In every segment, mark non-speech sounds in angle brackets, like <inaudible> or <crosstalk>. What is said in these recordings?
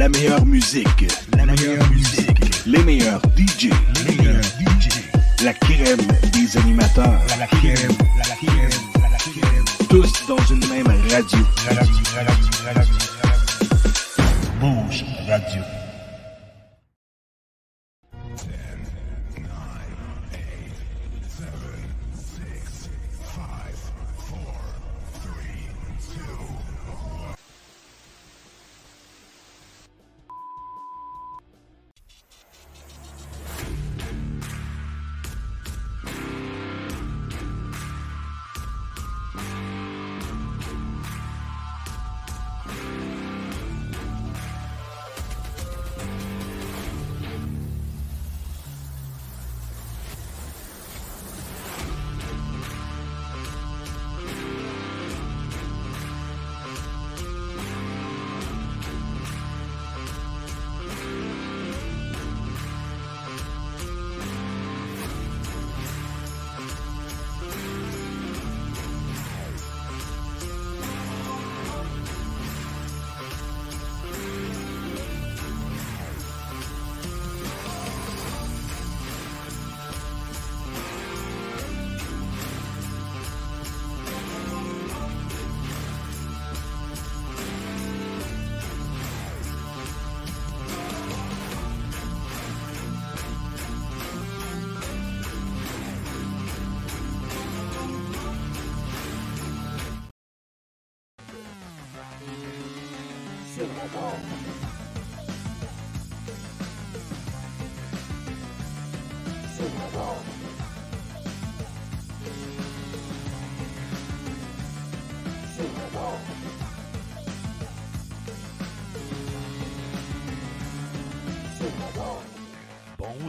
La meilleure musique. La meilleure musique. Les meilleurs DJ. Les meilleurs DJ. La crème des animateurs. La crème. La crème. La crème. Tous dans une même radio. Bouge Radio.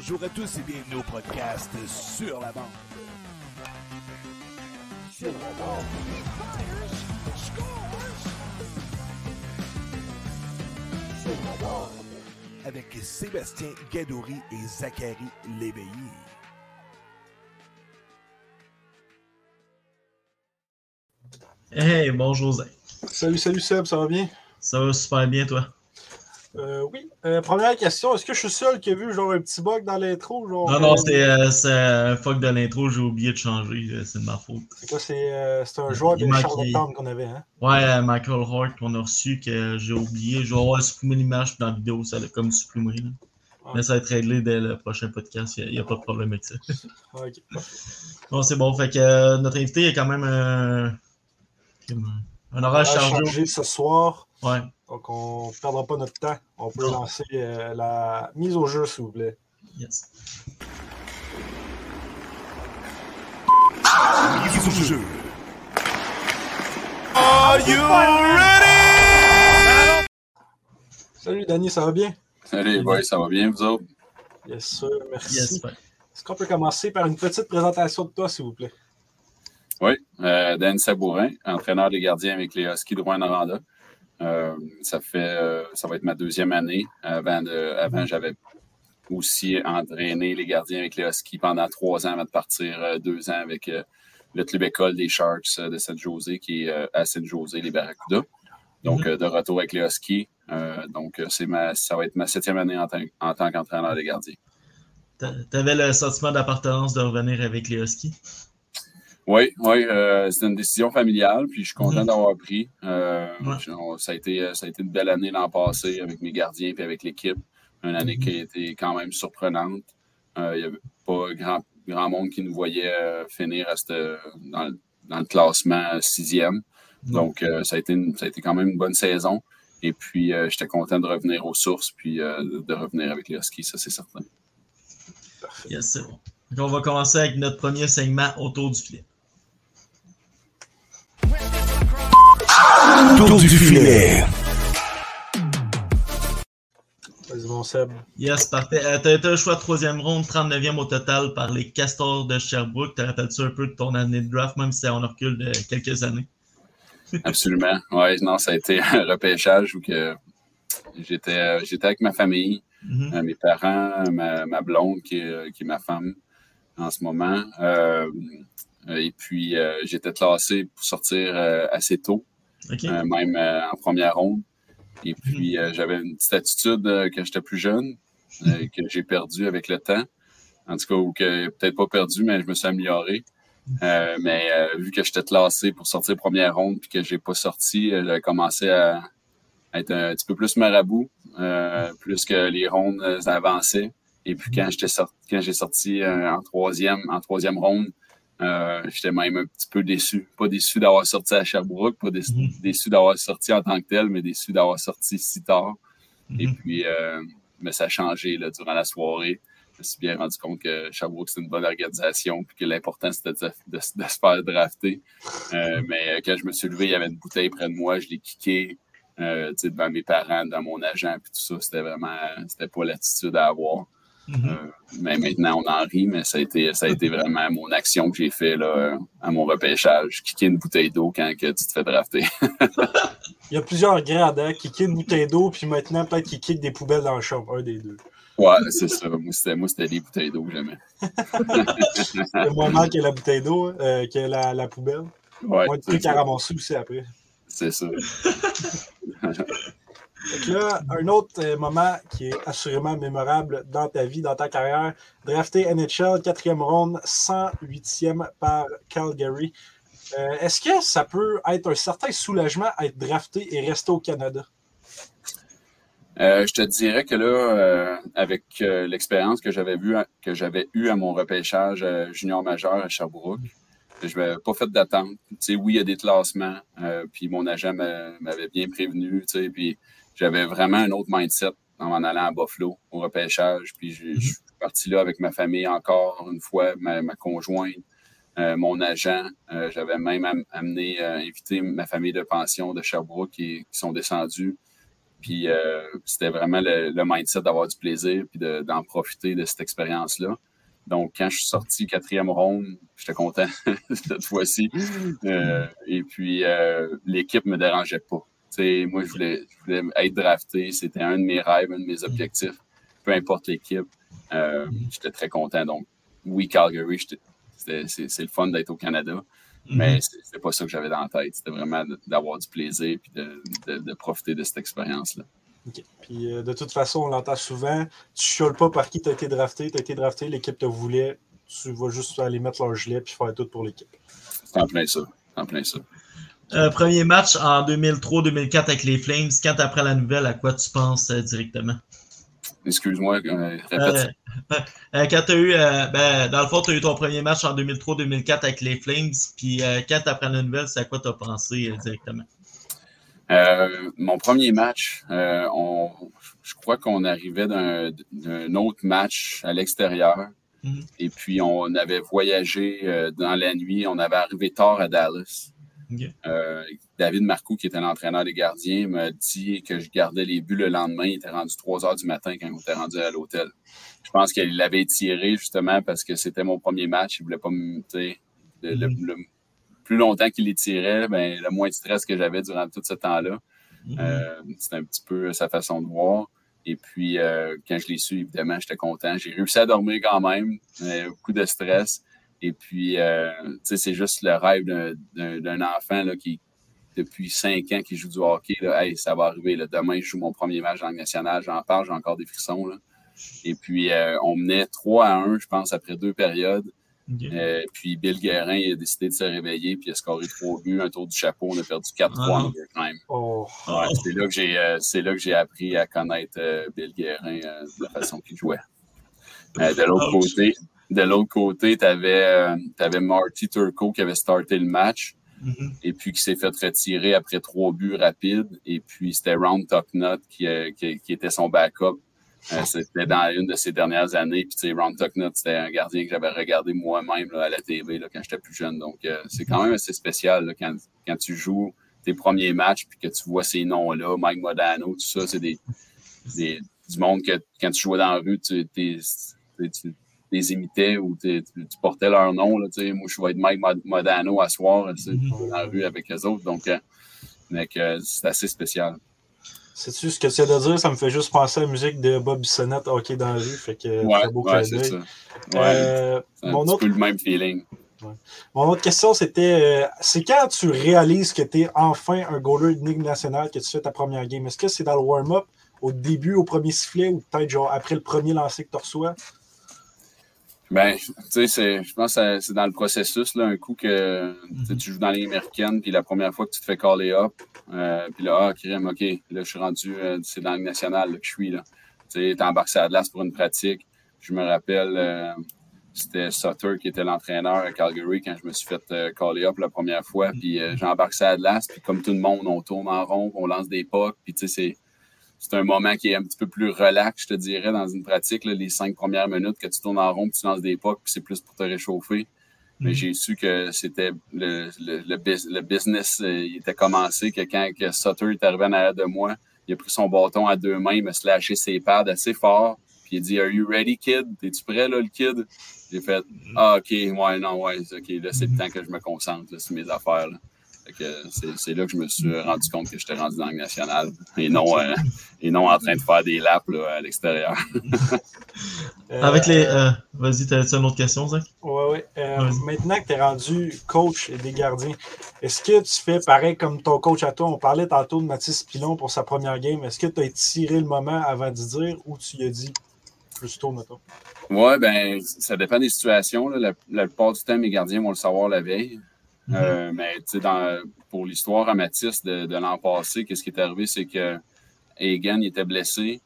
Bonjour à tous et bienvenue au podcast Sur la bande. Sur la bande. Sur la bande. Avec Sébastien Gadouri et Zachary Léveillé. Hey, bonjour Zach. Salut, salut Seb, ça va bien? Ça va super bien, toi? Euh, oui. Euh, première question, est-ce que je suis seul qui a vu genre un petit bug dans l'intro? Genre, Non, non, c'est euh, un fuck de l'intro, j'ai oublié de changer, euh, c'est de ma faute. C'est quoi? C'est euh, c'est un joueur de Il manque- Charlottetown qu'on avait, hein? Ouais, Michael Hart qu'on a reçu, que j'ai oublié. Je vais avoir supprimé l'image dans la vidéo, ça l'a comme supprimé. là. Mais ça va être réglé dès le prochain podcast, il n'y a, pas de problème avec ça. Ah, <laughs> ok. Bon, c'est bon, fait que notre invité est quand même un On horaire chargé. ce soir, Ouais, donc on ne perdra pas notre temps. On peut Non. lancer euh, la mise au jeu, s'il vous plaît. yes. Mise au jeu. Are you ready? Salut Danny, ça va bien? Salut boys, ça va bien, vous autres? Yes, sir, merci. Yes. Est-ce qu'on peut commencer par une petite présentation de toi, s'il vous plaît? Oui, euh, Dan Sabourin, entraîneur des gardiens avec les Huskies de Rouen-Noranda. Euh, ça fait, euh, ça va être ma deuxième année. Avant, de, avant j'avais aussi entraîné les gardiens avec les Huskies pendant trois ans avant de partir euh, deux ans avec le club école des Sharks de Saint-José qui est à Saint-José, les Barracudas. Donc, euh, de retour avec les Huskies. Donc, c'est ma, ça va être ma septième année en, tant- en tant qu'entraîneur des gardiens. T'a- T'avais le sentiment d'appartenance de revenir avec les Huskies? Oui, oui, euh, c'est une décision familiale, puis je suis content Mhm. d'avoir pris. Euh, Ouais. ça, a été, ça a été une belle année l'an passé avec mes gardiens et avec l'équipe. Une année Mhm. qui a été quand même surprenante. Euh, Il n'y avait pas grand, grand monde qui nous voyait euh, finir à cette- dans, le- dans le classement sixième. Donc, euh, ça, a été une- ça a été quand même une bonne saison. Et puis, euh, j'étais content de revenir aux sources, puis euh, de revenir avec les Huskies, ça c'est certain. Yes, c'est bon. Donc, on va commencer avec notre premier segment autour du filet. Tour du filet. Vas-y, mon Seb. Yes, parfait. Euh, T'as été un choix de troisième ronde, 39e au total par les Castors de Sherbrooke. Te rappelles-tu un peu de ton année de draft, même si c'est en recul de quelques années? <laughs> Absolument. Oui, non, ça a été <laughs> un repêchage où que j'étais, euh, j'étais avec ma famille, Mhm. euh, mes parents, ma, ma blonde qui est, qui est ma femme en ce moment. Euh, et puis, euh, j'étais classé pour sortir euh, assez tôt, Euh, même euh, en première ronde. Et puis, euh, j'avais une petite attitude quand j'étais plus jeune, euh, que j'ai perdu avec le temps. En tout cas, ou que peut-être pas perdu, mais je me suis amélioré. Euh, mais euh, vu que j'étais classé pour sortir première ronde puis que j'ai pas sorti, euh, j'ai commencé à, à être un petit peu plus marabout, plus que les rondes avançaient. Et puis quand j'étais sorti, quand j'ai sorti en troisième, en troisième ronde, euh, j'étais même un petit peu déçu. Pas déçu d'avoir sorti à Sherbrooke, pas déçu, Mhm. d'avoir sorti en tant que tel, mais déçu d'avoir sorti si tard. Et Mhm. puis, euh, mais ça a changé là, durant la soirée. Je me suis bien rendu compte que Sherbrooke, c'est une bonne organisation, puis que l'important, c'était de, de- de se faire drafter. Euh, mais quand je me suis levé, il y avait une bouteille près de moi, je l'ai kické devant mes parents, devant mon agent, puis tout ça. C'était vraiment, c'était pas l'attitude à avoir. Euh, mais maintenant, on en rit, mais ça a été, ça a été vraiment mon action que j'ai fait là, à mon repêchage. Kicker une bouteille d'eau quand que tu te fais drafter. <laughs> Il y a plusieurs grades, hein? Une bouteille d'eau, puis maintenant, peut-être qu'il kick des poubelles dans la chambre. Un des deux. ouais, c'est ça. Moi, c'était, moi, c'était les bouteilles d'eau que j'aimais. <laughs> C'est moins mal que la bouteille d'eau, euh, que la, la poubelle. Ouais, Moins de trucs à ramasser aussi après. C'est ça. <laughs> Là, un autre euh, moment qui est assurément mémorable dans ta vie, dans ta carrière, drafté NHL, quatrième ronde, 108e par Calgary. Euh, Est-ce que ça peut être un certain soulagement à être drafté et rester au Canada? Euh, je te dirais que là, avec l'expérience que j'avais vu, que j'avais eu à mon repêchage junior majeur à Sherbrooke, je n'avais pas fait d'attente. Oui, il y a des classements, puis mon agent m'a- m'avait bien prévenu, j'avais vraiment un autre mindset en m'en allant à Buffalo au repêchage. Puis je, je suis parti là avec ma famille encore une fois, ma, ma conjointe, euh, mon agent. Euh, j'avais même am- amené, euh, invité ma famille de pension de Sherbrooke qui, qui sont descendus. Puis c'était vraiment le, le mindset d'avoir du plaisir puis de- d'en profiter de cette expérience-là. Donc, quand je suis sorti quatrième ronde, j'étais content <laughs> cette fois-ci. Euh, et puis, euh, l'équipe me dérangeait pas. Moi, je voulais, je voulais être drafté. C'était un de mes rêves, un de mes objectifs. Peu importe l'équipe, euh, j'étais très content. Donc, oui, Calgary, c'est le fun d'être au Canada. Mais Mhm. c'est- c'était pas ça que j'avais dans la tête. C'était vraiment d'avoir du plaisir et de, de- de profiter de cette expérience-là. OK. Puis euh, de toute façon, on l'entend souvent. Tu chioles pas par qui tu as été drafté. Tu as été drafté, l'équipe te voulait. Tu vas juste aller mettre leur gilet puis faire tout pour l'équipe. C'est en plein ça. C'est en plein ça. Euh, premier match en 2003-2004 avec les Flames. Quand tu apprends la nouvelle, à quoi tu penses euh, directement? Excuse-moi, euh, répète. <laughs> Quand tu as eu, ben, dans le fond, tu as eu ton premier match en 2003-2004 avec les Flames. Puis quand tu apprends la nouvelle, c'est à quoi tu as pensé directement? Mon premier match, on, je crois qu'on arrivait d'un autre match à l'extérieur. Mhm. Et puis, on avait voyagé dans la nuit. On avait arrivé tard à Dallas. Euh, David Marcoux, qui était l'entraîneur des gardiens, m'a dit que je gardais les buts le lendemain. Il était rendu 3 heures du matin quand on était rendu à l'hôtel. Je pense qu'il l'avait tiré justement parce que c'était mon premier match. Il voulait pas me. Le, le- Mhm. le plus longtemps qu'il les tirait, ben, le moins de stress que j'avais durant tout ce temps-là. Mhm. Euh, C'était un petit peu sa façon de voir. Et puis, euh, quand je l'ai su, évidemment, j'étais content. J'ai réussi à dormir quand même. Beaucoup de stress. Et puis, euh, tu sais, c'est juste le rêve d'un- enfant là, qui, depuis cinq ans, qui joue du hockey. Là, hey, ça va arriver. Là. Demain, je joue mon premier match en Ligue nationale. J'en parle, j'ai encore des frissons. Là. Et puis, euh, on menait 3 à 1, je pense, après deux périodes. Euh, puis Bill Guérin il a décidé de se réveiller, puis il a scoré trois buts, un tour du chapeau, on a perdu 4-3 Ah. en overtime. Oh. Ouais, c'est là que j'ai euh, c'est là que j'ai appris à connaître euh, Bill Guérin euh, de la façon qu'il jouait. Euh, de l'autre côté, de l'autre côté, tu avais, Marty Turco qui avait starté le match Mhm. et puis qui s'est fait retirer après trois buts rapides. Et puis c'était Round Tucknut qui, euh, qui, qui était son backup. Euh, c'était dans une de ses dernières années. Puis tu sais, Round Tucknut, c'était un gardien que j'avais regardé moi-même à la TV là, quand j'étais plus jeune. Donc euh, c'est quand même assez spécial là, quand, quand tu joues tes premiers matchs puis que tu vois ces noms-là, Mike Modano, tout ça, c'est des, des, du monde que quand tu jouais dans la rue, tu, t'es- tu, tu les imitais ou tu, portais leur nom. Là, tu sais. moi, je vais être Mike Mod- Modano à soir tu sais, Mhm. dans la rue avec les autres. Donc, euh, euh, c'est assez spécial. Sais-tu ce que tu viens de dire? Ça me fait juste penser à la musique de Bob Bissonnette, Hockey dans la rue. Fait que Ouais, beau ouais clin c'est d'œil. ça. Ouais, Euh, un mon petit autre peu le même feeling. Mon autre question, c'était c'est quand tu réalises que tu es enfin un goaler de Ligue nationale que tu fais ta première game? Est-ce que c'est dans le warm-up, au début, au premier sifflet, ou peut-être genre après le premier lancer que tu reçois? Ben, tu sais, je pense que c'est dans le processus, là, un coup que tu joues dans les américaines, puis la première fois que tu te fais caller up, euh, puis là, ah, crème, OK, là, je suis rendu, euh, c'est dans le national que je suis, là. Tu sais, embarqué à Atlas pour une pratique. Je me rappelle, euh, c'était Sutter qui était l'entraîneur à Calgary quand je me suis fait euh, caller up la première fois, puis j'embarque à Atlas, puis comme tout le monde, on tourne en rond, on lance des pucks, puis tu sais, c'est c'est un moment qui est un petit peu plus relax, je te dirais, dans une pratique. les cinq premières minutes que tu tournes en rond, puis tu lances des pas, puis c'est plus pour te réchauffer. Mais mm. j'ai su que c'était le, le, business, euh, il était commencé, que quand que Sutter est arrivé en arrière de moi, il a pris son bâton à deux mains, il m'a slashé ses pads assez fort, puis il a dit Are you ready, kid? Es-tu prêt, là, le kid? J'ai fait Ah, ok, ouais, non, ouais, ok, là, c'est le temps que je me concentre sur mes affaires. Là. C'est là que je me suis rendu compte que j'étais rendu dans le national et non, euh, et non en train de faire des laps à l'extérieur. <laughs> Euh, Avec les. Euh, vas-y, tu as une autre question, Zach? Oui, oui. maintenant que tu es rendu coach des gardiens, est-ce que tu fais pareil comme ton coach à toi? On parlait tantôt de Mathis Pilon pour sa première game. Est-ce que tu as tiré le moment avant de dire ou tu y as dit plus tôt, mettons? Oui, ben, ça dépend des situations. La, la, plupart du temps, mes gardiens vont le savoir la veille. Mhm. Euh, mais dans, pour l'histoire à Mathis de, l'an passé, qu'est-ce qui est arrivé, c'est que Egan était blessé.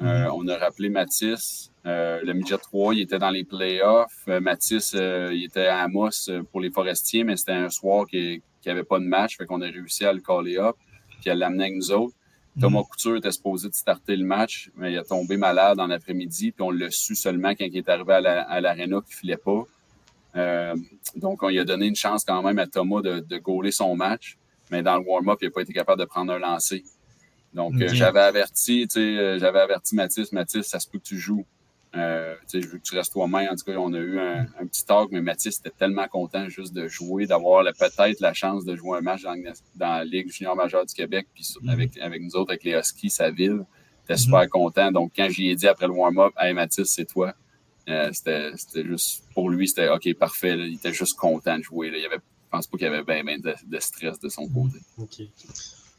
Euh, mhm. on a rappelé Mathis. Euh, le midget 3, il était dans les playoffs. Mathis, il était à Amos pour les Forestiers, mais c'était un soir qui n'avait pas de match. Fait qu'on a réussi à le caller up puis à l'amener avec nous autres. Mhm. Thomas Couture était supposé de starter le match, mais il a tombé malade en après-midi, puis on l'a su seulement quand il est arrivé à l'aréna la, qu'il ne filait pas. Euh, donc, on lui a donné une chance quand même à Thomas de, de gauler son match, mais dans le warm-up, il n'a pas été capable de prendre un lancer. Donc, euh, j'avais averti, tu sais, euh, j'avais averti Mathis, Mathis, ça se peut que tu joues. Euh, je veux que tu restes toi-même. En tout cas, on a eu un, petit talk, mais Mathis était tellement content juste de jouer, d'avoir peut-être la chance de jouer un match dans, la Ligue junior majeure du Québec, puis mm-hmm. avec, avec nous autres, avec les Huskies, sa ville. Il était super mm-hmm. content. Donc, quand j'y ai dit après le warm-up, Hey Mathis, c'est toi. Euh, c'était juste, pour lui, c'était OK, parfait. il était juste content de jouer. Il avait, je pense pas qu'il y avait bien de, stress de son côté.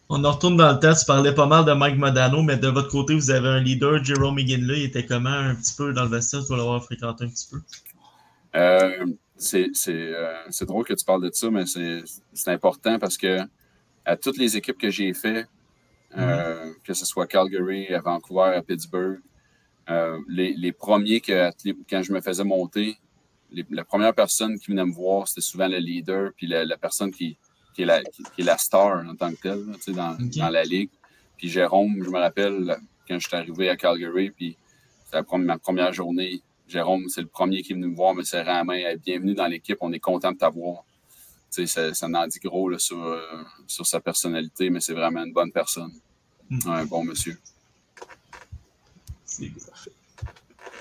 On en retourne dans le temps. Tu parlais pas mal de Mike Modano, mais de votre côté, vous avez un leader, Jerome McGinley. Il était comment un petit peu dans le vestiaire? Tu dois l'avoir fréquenté un petit peu. Euh, euh, c'est drôle que tu parles de ça, mais c'est important parce que à toutes les équipes que j'ai fait, que ce soit Calgary, à Vancouver, à Pittsburgh, euh, les, premiers que quand je me faisais monter, la première personne qui venait me voir, c'était souvent le leader, puis la, personne qui, est la, qui, est la star en tant que telle dans, dans la ligue. Puis Jérôme, je me rappelle quand je suis arrivé à Calgary, puis c'était ma première journée. Jérôme, c'est le premier qui est venu me voir, me serrer la main. Bienvenue dans l'équipe, on est content de t'avoir. Ça, ça en dit gros sur, euh, sur sa personnalité, mais c'est vraiment une bonne personne. Hmm. Un bon monsieur.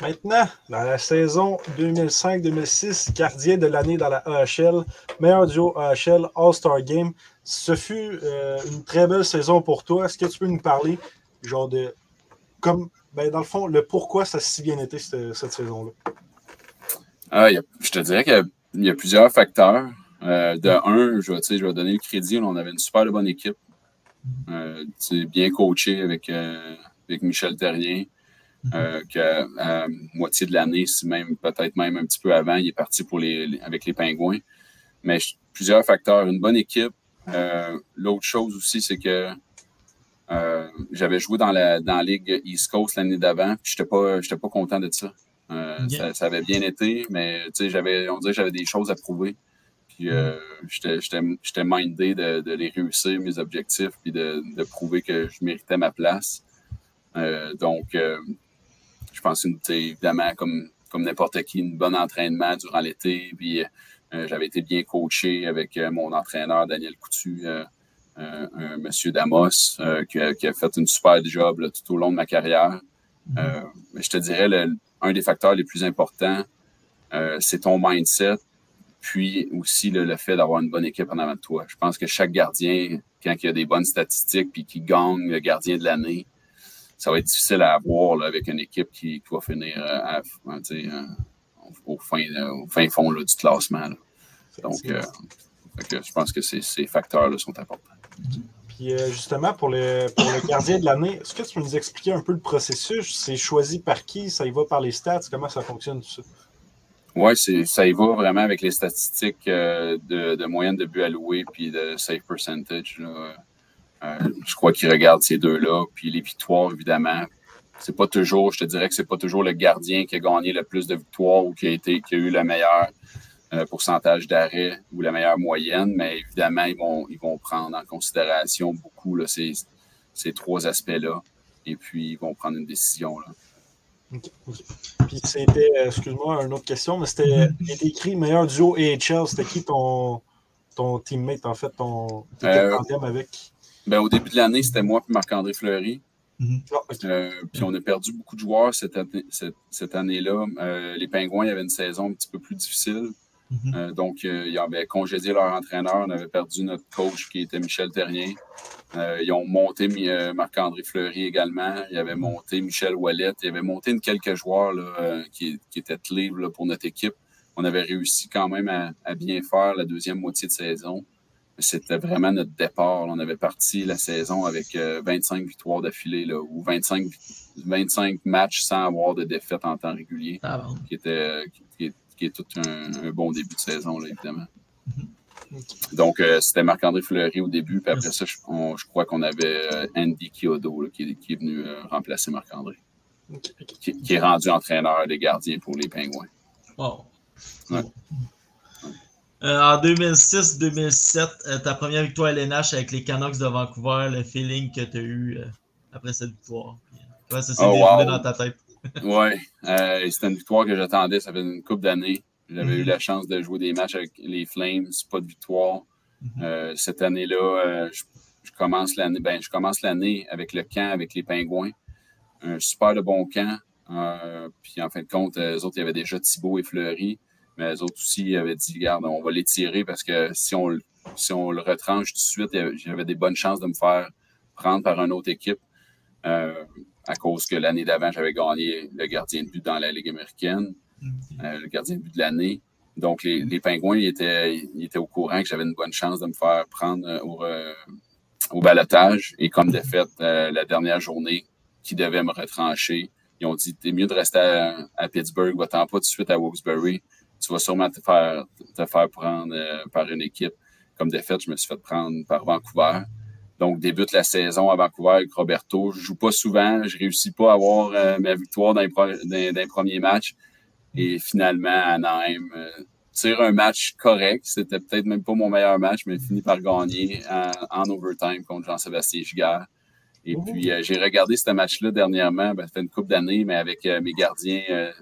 Maintenant, dans la saison 2005-2006, gardien de l'année dans la AHL, meilleur duo AHL All-Star Game. Ce fut euh, une très belle saison pour toi. Est-ce que tu peux nous parler, genre de. Comme, ben, dans le fond, le pourquoi ça a si bien été cette, saison-là? Ah, je te dirais qu'il y, a plusieurs facteurs. Euh, de un, je vais, je vais donner le crédit. on avait une super bonne équipe. Euh, bien coaché avec, avec Michel Terrien. Euh, qu'à moitié de l'année, si même peut-être même un petit peu avant, il est parti pour les, avec les Pingouins. Mais plusieurs facteurs, une bonne équipe. Euh, l'autre chose aussi, c'est que euh, j'avais joué dans la, dans la Ligue East Coast l'année d'avant, puis je n'étais pas, pas content de ça. ça. avait bien été, mais j'avais, on dirait que j'avais des choses à prouver. Puis j'étais mindé de, de, les réussir, mes objectifs, puis de, de, prouver que je méritais ma place. donc, je pense évidemment, comme, comme n'importe qui, un bon entraînement durant l'été. Puis euh, j'avais été bien coaché avec euh, mon entraîneur Daniel Coutu, euh, un monsieur Damos, qui a, fait une super job tout au long de ma carrière. Mm-hmm. je te dirais, le, un des facteurs les plus importants, c'est ton mindset, puis aussi le, fait d'avoir une bonne équipe en avant de toi. Je pense que chaque gardien, quand il a des bonnes statistiques puis qui gagne le gardien de l'année, ça va être difficile à avoir avec une équipe qui, qui va finir euh, à, euh, au, fin, au fin fond là, du classement. Donc, je pense que ces, facteurs-là sont importants. Puis justement, pour le, pour le gardien de l'année, est-ce que tu peux nous expliquer un peu le processus? C'est choisi par qui? Ça y va par les stats? Comment ça fonctionne tout ça? Oui, ça y va vraiment avec les statistiques de, moyenne de but alloué puis de save percentage. Je crois qu'il regarde ces deux-là. Puis les victoires, évidemment, c'est pas toujours, je te dirais que c'est pas toujours le gardien qui a gagné le plus de victoires ou qui a été, qui a eu le meilleur euh, pourcentage d'arrêt ou la meilleure moyenne, mais évidemment, ils vont, ils vont prendre en considération beaucoup là, ces, ces trois aspects-là. Et puis, ils vont prendre une décision. Là. Puis c'était, euh, excuse-moi, une autre question, mais c'était écrit meilleur duo AHL. C'était qui ton, ton teammate, en fait, ton, euh, avec? Ben, au début de l'année, c'était moi et Marc-André Fleury. Mhm. Euh, puis on a perdu beaucoup de joueurs cette, année, cette, année-là. Euh, les Pingouins avaient une saison un petit peu plus difficile. Mhm. Euh, donc, ils avaient congédié leur entraîneur. On avait perdu notre coach qui était Michel Terrien. ils ont monté Marc-André Fleury également. Ils avaient monté Michel Wallet. Ils avaient monté une quelques joueurs qui, étaient clés pour notre équipe. On avait réussi quand même à bien faire la deuxième moitié de saison c'était vraiment notre départ. On avait parti la saison avec 25 euh, victoires d'affilée ou 25, 25 matchs sans avoir de défaite en temps régulier, ah qui, était, qui, est, tout un, bon début de saison, là, évidemment. Mm-hmm. Donc, euh, c'était Marc-André Fleury au début, puis après ça, je, crois qu'on avait euh, Andy Kyodo qui, est venu remplacer Marc-André, qui, est rendu entraîneur des gardiens pour les Pingouins. Wow. Euh, en 2006-2007, euh, ta première victoire à LNH avec les Canucks de Vancouver, le feeling que tu as eu euh, après cette victoire. Ouais, ça s'est oh, déroulé dans ta tête. <laughs> oui, c'était une victoire que j'attendais, ça fait une couple d'années. J'avais eu mm-hmm. la chance de jouer des matchs avec les Flames, pas de victoire. Mm-hmm. cette année-là, je, commence l'année ben, je commence l'année avec le camp, avec les Pingouins. Un super de bon camp. puis en fin de compte, les autres, il y avait déjà Thibault et Fleury. Mais les autres aussi avaient dit, regarde, on va les tirer parce que si on, si on le retranche tout de suite, j'avais des bonnes chances de me faire prendre par une autre équipe. Euh, à cause que l'année d'avant, j'avais gagné le gardien de but dans la Ligue américaine, euh, le gardien de but de l'année. Donc, les, les Pingouins, ils étaient, ils étaient au courant que j'avais une bonne chance de me faire prendre euh, au, au balotage. Et comme de fait, la dernière journée, qui devait me retrancher, ils ont dit, t'es mieux de rester à, à Pittsburgh, va-t'en pas tout de suite à Wilkes-Barre tu vas sûrement te faire, te faire prendre euh, par une équipe. Comme de fait, je me suis fait prendre par Vancouver. Donc, débute la saison à Vancouver avec Roberto. Je joue pas souvent. Je réussis pas à avoir euh, ma victoire dans les, premiers matchs. Et finalement, Anaheim euh, tire un match correct. C'était peut-être même pas mon meilleur match, mais fini par gagner en, overtime contre Jean-Sébastien Giguère. Et puis, j'ai regardé ce match-là dernièrement. Ben, ça fait une couple d'années, mais avec mes gardiens euh,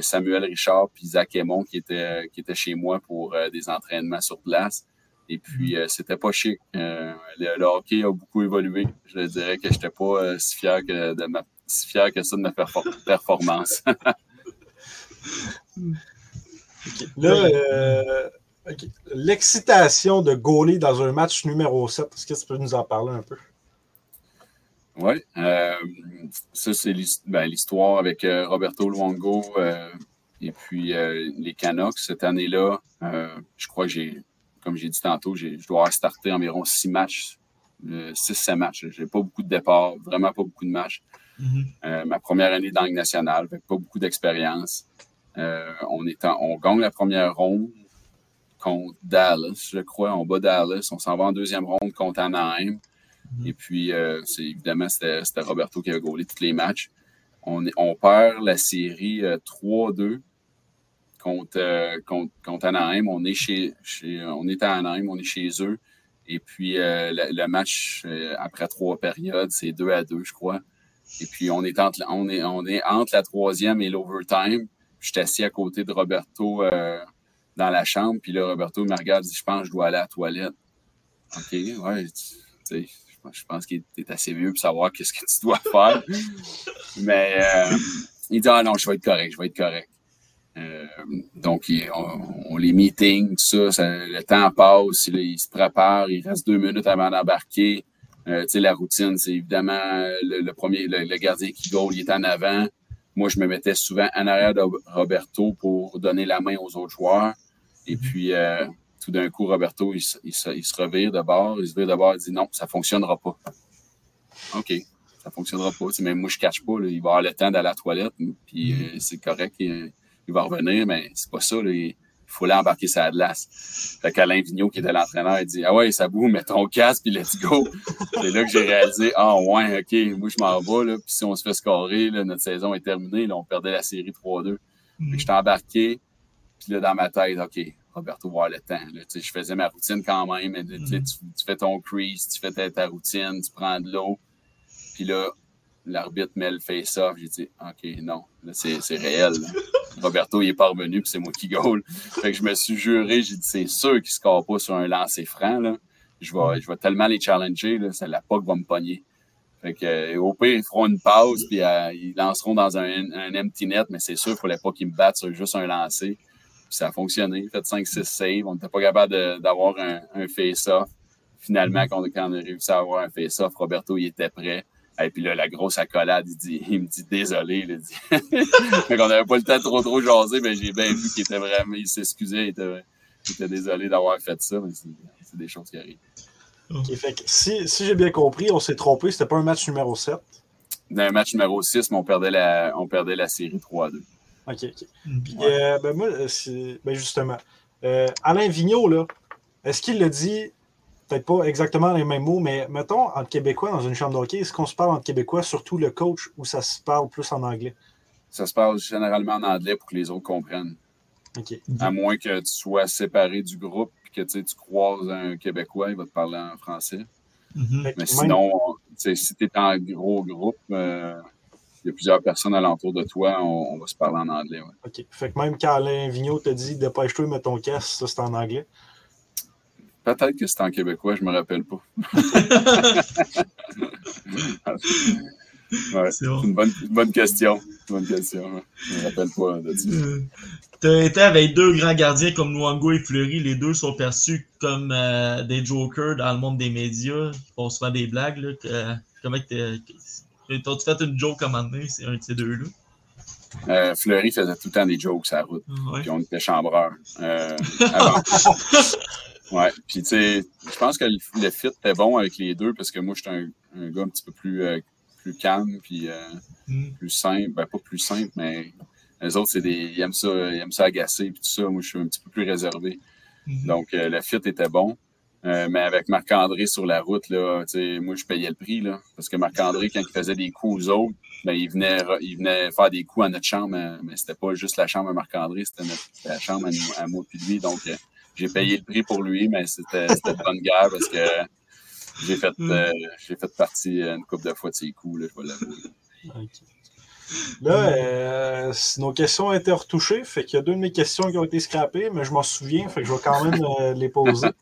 Samuel Richard puis Zach Aymon qui était, euh, qui était chez moi pour euh, des entraînements sur place. Et puis, c'était pas chic. Le, hockey a beaucoup évolué. Je dirais que je n'étais pas si, fier que de ma, si fier que ça de ma <laughs> performance. <laughs> Là, l'excitation de goaler dans un match numéro 7, est-ce que tu peux nous en parler un peu? Oui. Euh, ça, c'est ben, l'histoire avec euh, Roberto Luongo euh, et puis les Canucks. Cette année-là, je crois que j'ai, comme j'ai dit tantôt, je dois starter environ six matchs, six, sept matchs. J'ai pas beaucoup de départs, vraiment pas beaucoup de matchs. Mm-hmm. ma première année dans le nationale, avec pas beaucoup d'expérience. on, est on gagne la première ronde contre Dallas, je crois. On bat Dallas. On s'en va en deuxième ronde contre Anaheim. Mhm. Et puis, euh, c'est évidemment, c'était Roberto qui a gaulé tous les matchs. On, on perd la série 3-2 euh, contre, euh, contre, contre, Anaheim. On est, chez, chez, on est à Anaheim, on est chez eux. Et puis, le, match, après trois périodes, c'est 2 à 2, je crois. Et puis, on est entre, on est, on est entre la troisième et l'overtime. Je suis assis à côté de Roberto dans la chambre. Puis là, Roberto me regarde dit Je pense que je dois aller à la toilette. OK, ouais. Tu je pense qu'il est assez vieux pour savoir qu'est-ce que tu dois faire. Mais euh, il dit Ah non, je vais être correct, je vais être correct. Euh, donc, on, les meetings, tout ça, le temps passe, il, se prépare, il reste deux minutes avant d'embarquer. Euh, tu sais, la routine, c'est évidemment le, premier, le, gardien qui goal, il est en avant. Moi, je me mettais souvent en arrière de Roberto pour donner la main aux autres joueurs. Et puis, tout d'un coup, Roberto, il, se- il se, il se revire de bord, il se vire de bord, il dit non, ça fonctionnera pas. OK, ça fonctionnera pas. Tu sais, même moi, je ne cache pas, là, il va avoir le temps d'aller à la toilette, puis euh, c'est correct, il, il va revenir, mais c'est pas ça. là, il, faut l'embarquer sur la glace. Fait qu'Alain Vigneault, qui était l'entraîneur, il dit Ah ouais, ça boue, mets ton casque, puis let's go. <laughs> c'est là que j'ai réalisé Ah ouais, OK, moi, je m'en vais, là, puis si on se fait scorer, là, notre saison est terminée, là, on perdait la série 3-2. Fait que j'étais embarqué, puis là, dans ma tête, OK, Roberto va avoir le temps. Là, je faisais ma routine quand même. mais, tu Mhm. tu, tu fais ton crease, tu fais ta, ta routine, tu prends de l'eau. Puis là, l'arbitre met le face-off. J'ai dit, OK, non, là, c'est réel. là. Roberto, il est pas revenu, puis c'est moi qui goal. Fait que je me suis juré, j'ai dit, c'est sûr qu'il ne score pas sur un lancer franc. Là. Je, vais, je vais tellement les challenger, là, c'est la POC va me pogner. Fait que, euh, au pire, ils feront une pause, puis euh, ils lanceront dans un, un empty net, mais c'est sûr qu'il ne fallait pas qu'ils me battent sur juste un lancer. Ça a fonctionné. Fait 5-6 saves. On n'était pas capable d'avoir un, un face-off. Finalement, quand on, quand on a réussi à avoir un face-off, Roberto, il était prêt. Et puis là, la grosse accolade, il, dit, il me dit désolé. Il dit. <laughs> fait qu'on n'avait pas le temps de trop trop jaser, mais j'ai bien vu qu'il était vraiment, il s'excusait, il était, il était désolé d'avoir fait ça, mais c'est des choses qui arrivent. Ok, fait que si, si j'ai bien compris, on s'est trompé, c'était pas un match numéro 7. Dans le match numéro 6, mais on perdait la, on perdait la série 3-2. OK, OK. Mhm. Puis, euh, ben moi, euh, c'est- ben justement, euh, Alain Vigneault, là, est-ce qu'il le dit, peut-être pas exactement les mêmes mots, mais mettons, entre Québécois dans une chambre d'hockey, est-ce qu'on se parle entre Québécois, surtout le coach, ou ça se parle plus en anglais? Ça se passe généralement en anglais pour que les autres comprennent. OK. À moins que tu sois séparé du groupe et que tu sais, tu croises un Québécois, il va te parler en français. Mhm. Que Mais sinon, tu sais, si tu es en gros groupe, euh, il y a plusieurs personnes alentour de toi, on, on va se parler en anglais. ouais. OK. Fait que même quand Alain Vigneault te dit dépêche-toi, mets ton casque, ça c'est en anglais? Peut-être que c'est en québécois, je me rappelle pas. <laughs> Ouais, C'est bon. une bonne, une bonne question. Une bonne question. Je me rappelle pas de ça. Euh, T'as été avec deux grands gardiens comme Luango et Fleury. Les deux sont perçus comme euh, des jokers dans le monde des médias. Ils font souvent des blagues. Là, que- comment que que- T'as-tu fait une joke à un moment donné? C'est un de ces deux-là. Euh, Fleury faisait tout le temps des jokes la route. Ouais. puis on était chambreurs. Euh, <laughs> avant. ouais, puis tu sais, je pense que le, fit était bon avec les deux parce que moi, j'étais un, un gars un petit peu plus, euh, plus calme, puis euh, Mhm. plus simple. Ben, pas plus simple, mais les autres, c'est des, ils aiment ça, ils aiment ça agacer, puis tout ça. Moi, je suis un petit peu plus réservé. Mhm. Donc, le fit était bon. Euh, mais avec Marc-André sur la route, là, moi, je payais le prix. Là, parce que Marc-André, quand il faisait des coups aux autres, ben, il, venait, il venait faire des coups à notre chambre. euh, Mais c'était pas juste la chambre à Marc-André, c'était la chambre à, nous- à moi puis lui. Donc, euh, j'ai payé le prix pour lui, mais c'était de bonne guerre parce que j'ai fait, euh, j'ai fait partie euh, une couple de fois de ses coups, là, je vais l'avouer. Là, euh, nos questions ont été retouchées, fait qu'il y a deux de mes questions qui ont été scrappées, mais je m'en souviens, fait que je vais quand même euh, les poser. <laughs>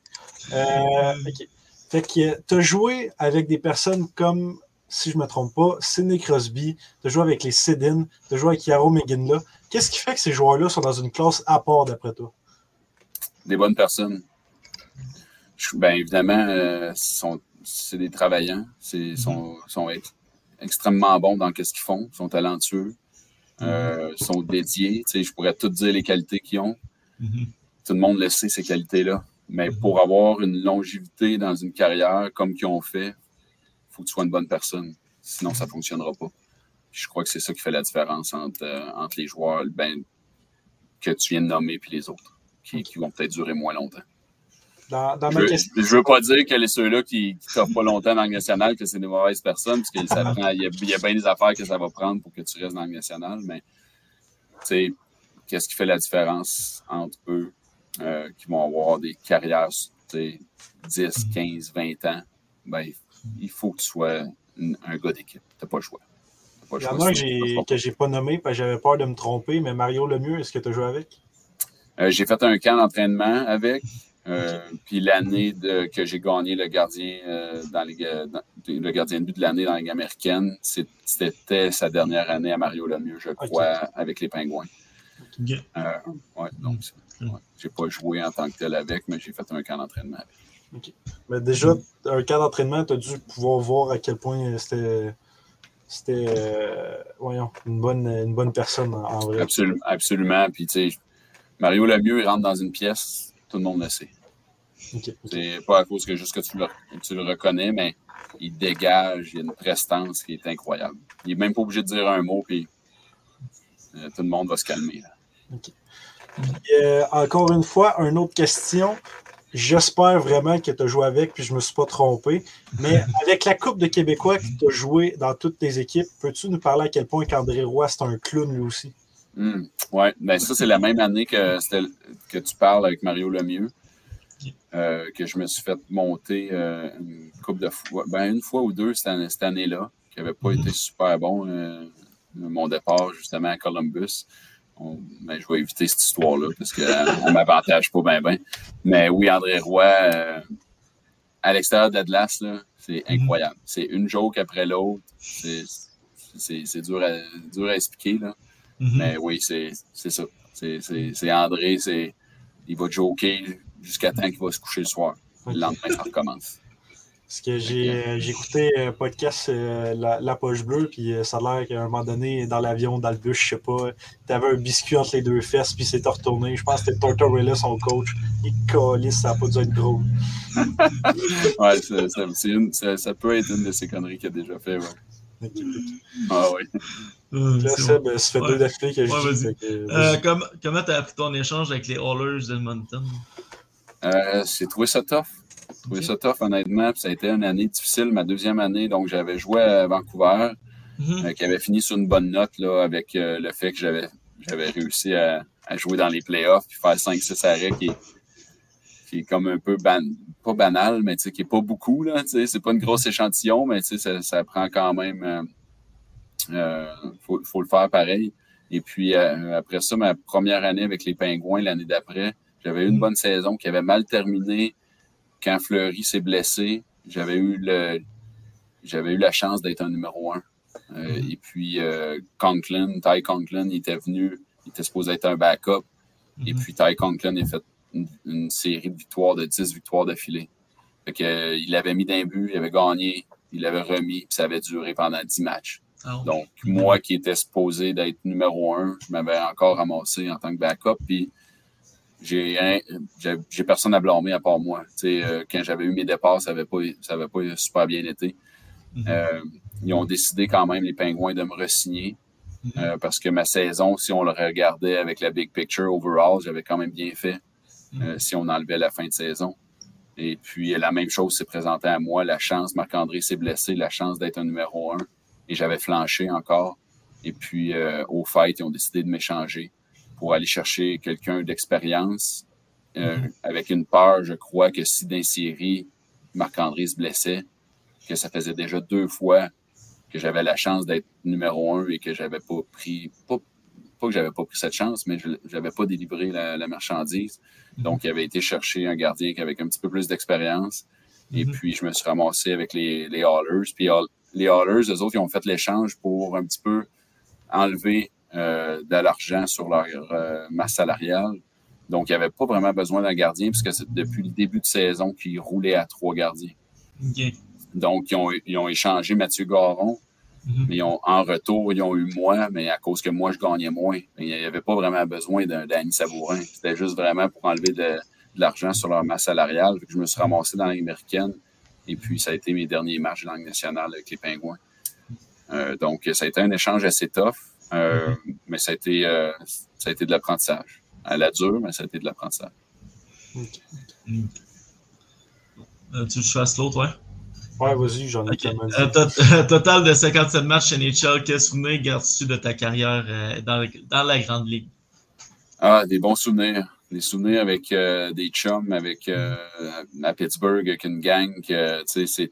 Euh, ok. Fait que tu as joué avec des personnes comme, si je ne me trompe pas, Sidney Crosby, tu as joué avec les Sedin, tu as joué avec Yaro McGinley. Qu'est-ce qui fait que ces joueurs-là sont dans une classe à part d'après toi? Des bonnes personnes. Ben, évidemment, euh, sont- c'est des travaillants. C'est, sont, sont ex- extrêmement bons dans ce qu'ils font, sont talentueux, euh, sont dédiés. Tu je pourrais tout dire les qualités qu'ils ont. Mhm. Tout le monde le sait, ces qualités-là. Mais pour avoir une longévité dans une carrière comme qu'ils ont fait, il faut que tu sois une bonne personne. Sinon, ça ne fonctionnera pas. Puis je crois que c'est ça qui fait la différence entre, euh, entre les joueurs ben, que tu viens de nommer et les autres, qui, qui vont peut-être durer moins longtemps. Dans, dans Je ma veux, pas dire que les ceux-là qui ne t'offrent pas longtemps dans le national, que c'est des mauvaises personnes, parce que ça <laughs> prend- il y, y a bien des affaires que ça va prendre pour que tu restes dans le national, mais tu sais, qu'est-ce qui fait la différence entre eux? Euh, qui vont avoir des carrières tu sais, 10, 15, 20 ans? Ben, il faut que tu sois une- un gars d'équipe. Tu n'as pas le choix. T'as pas le Il y en choix, a un que sinon, que j'ai pas nommé parce que j'avais peur de me tromper, mais Mario Lemieux, est-ce que tu as joué avec? Euh, j'ai fait un camp d'entraînement avec. euh, Puis l'année que j'ai gagné le gardien euh, dans les dans- le gardien de but de l'année dans la Ligue américaine, c'était sa dernière année à Mario Lemieux, je crois, avec les Pingouins. Euh, ouais, donc c'est- ouais. j'ai pas joué en tant que tel avec, mais j'ai fait un camp d'entraînement avec. Mais déjà, un cas d'entraînement, tu as dû pouvoir voir à quel point c'était c'était euh, voyons, une, bonne, une bonne personne en, vrai. Absolument, absolument. Puis tu sais, Mario Lemieux, il rentre dans une pièce, tout le monde le sait. C'est pas à cause que juste que tu le, tu le reconnais, mais il dégage, il y a une prestance qui est incroyable. Il n'est même pas obligé de dire un mot, puis euh, tout le monde va se calmer. Euh, encore une fois, une autre question. J'espère vraiment que tu as joué avec, puis je ne me suis pas trompé. Mais <laughs> avec la Coupe de Québécois que tu as joué dans toutes tes équipes, peux-tu nous parler à quel point qu'André Roy, c'est un clown lui aussi? Hmm. oui, ben ça, c'est la même année que, que tu parles avec Mario Lemieux. Euh, que je me suis fait monter euh, une couple de fois, ben une fois ou deux cette, année-là, qui n'avait pas été super bon. Euh, mon départ, justement, à Columbus. Ben, je vais éviter cette histoire-là parce qu'on ne m'avantage pas bien, bien. Mais oui, André Roy, à l'extérieur de l'Atlas, c'est mhm. incroyable. C'est une joke après l'autre. C'est dur à, dur à expliquer. Là. Mhm. Mais oui, c'est ça. C'est André, il va joker jusqu'à temps qu'il va se coucher le soir. Le lendemain, ça recommence. Parce que j'ai euh, écouté un podcast euh, la, Poche Bleue, puis euh, ça a l'air qu'à un moment donné, dans l'avion, dans le bus, je sais pas, t'avais un biscuit entre les deux fesses, puis s'est retourné. Je pense que c'était Tortorella, son coach. Il calisse, ça n'a pas dû être drôle. <laughs> ouais, ça, ça, peut être une de ces conneries qu'il a déjà fait. Ouais. Ah oui. <laughs> Là, ça, ben, ça fait deux d'affilée que je ouais, comment comment t'as appris ton échange avec les Hallers d'Edmonton? Euh, j'ai trouvé ça tough. Trouvé ça tough, honnêtement. Puis ça a été une année difficile, ma deuxième année. Donc, j'avais joué à Vancouver, mhm. euh, qui avait fini sur une bonne note là, avec euh, le fait que j'avais, j'avais réussi à, jouer dans les playoffs puis faire 5-6 arrêts qui est, qui est comme un peu ban, pas banal, mais qui est pas beaucoup. Là, c'est pas une grosse échantillon, mais ça, ça prend quand même. Il faut, faut, le faire pareil. Et puis après ça, ma première année avec les Pingouins, l'année d'après, j'avais eu une mm. bonne saison qui avait mal terminé quand Fleury s'est blessé. J'avais eu le j'avais eu la chance d'être un numéro un. Euh, mm. Et puis euh, Conklin, Ty Conklin, il était venu, il était supposé être un backup. Et mm-hmm. puis Ty Conklin a fait une, série de victoires, de 10 victoires d'affilée. Fait que, euh, il avait mis d'un but, il avait gagné, il l'avait remis, puis ça avait duré pendant 10 matchs. Ah Donc, moi qui étais supposé d'être numéro un, je m'avais encore ramassé en tant que backup. Puis j'ai j'ai personne à blâmer à part moi. Euh, quand j'avais eu mes départs, ça n'avait pas, ça avait pas super bien été. Mm-hmm. euh, ils ont décidé quand même, les Pingouins, de me re-signer. Mm-hmm. euh, parce que ma saison, si on le regardait avec la big picture overall, j'avais quand même bien fait mm-hmm. euh, si on enlevait la fin de saison. Et puis la même chose s'est présentée à moi, la chance, Marc-André s'est blessé, la chance d'être un numéro un. Et j'avais flanché encore. Et puis euh, au fait, ils ont décidé de m'échanger pour aller chercher quelqu'un d'expérience. Euh, mhm. Avec une peur, je crois que si dans série, Marc-André se blessait, que ça faisait déjà deux fois que j'avais la chance d'être numéro un et que j'avais pas pris, pas, que j'avais pas pris cette chance, mais je n'avais pas délivré la, marchandise. Mhm. Donc, il avait été chercher un gardien avec un petit peu plus d'expérience. Et mhm. puis, je me suis ramassé avec les, les Hallers. Puis, les Hallers, eux autres, ils ont fait l'échange pour un petit peu enlever euh, de l'argent sur leur euh, masse salariale. Donc, il n'y avait pas vraiment besoin d'un gardien puisque c'est depuis le début de saison qu'ils roulaient à trois gardiens. Donc, ils ont, ils ont, échangé Mathieu Garon. Mhm. mais en retour, ils ont eu moi, mais à cause que moi, je gagnais moins. Il n'y avait pas vraiment besoin d'un Danny Sabourin. C'était juste vraiment pour enlever de, l'argent sur leur masse salariale. je me suis ramassé dans l'américaine. Et puis, ça a été mes derniers matchs de langue nationale avec les Pingouins. Euh, donc, ça a été un échange assez tough. Euh, mais ça a, été, euh, ça a été de l'apprentissage. À la dure, mais ça a été de l'apprentissage. Euh, tu veux que je fasse l'autre, ouais? Ouais, vas-y, j'en ai okay. <laughs> Total de 57 matchs chez NHL, quels souvenirs gardes-tu de ta carrière dans, dans, la Grande Ligue? Ah, des bons souvenirs. Des souvenirs avec des chums, avec à Pittsburgh, avec une gang que, tu sais,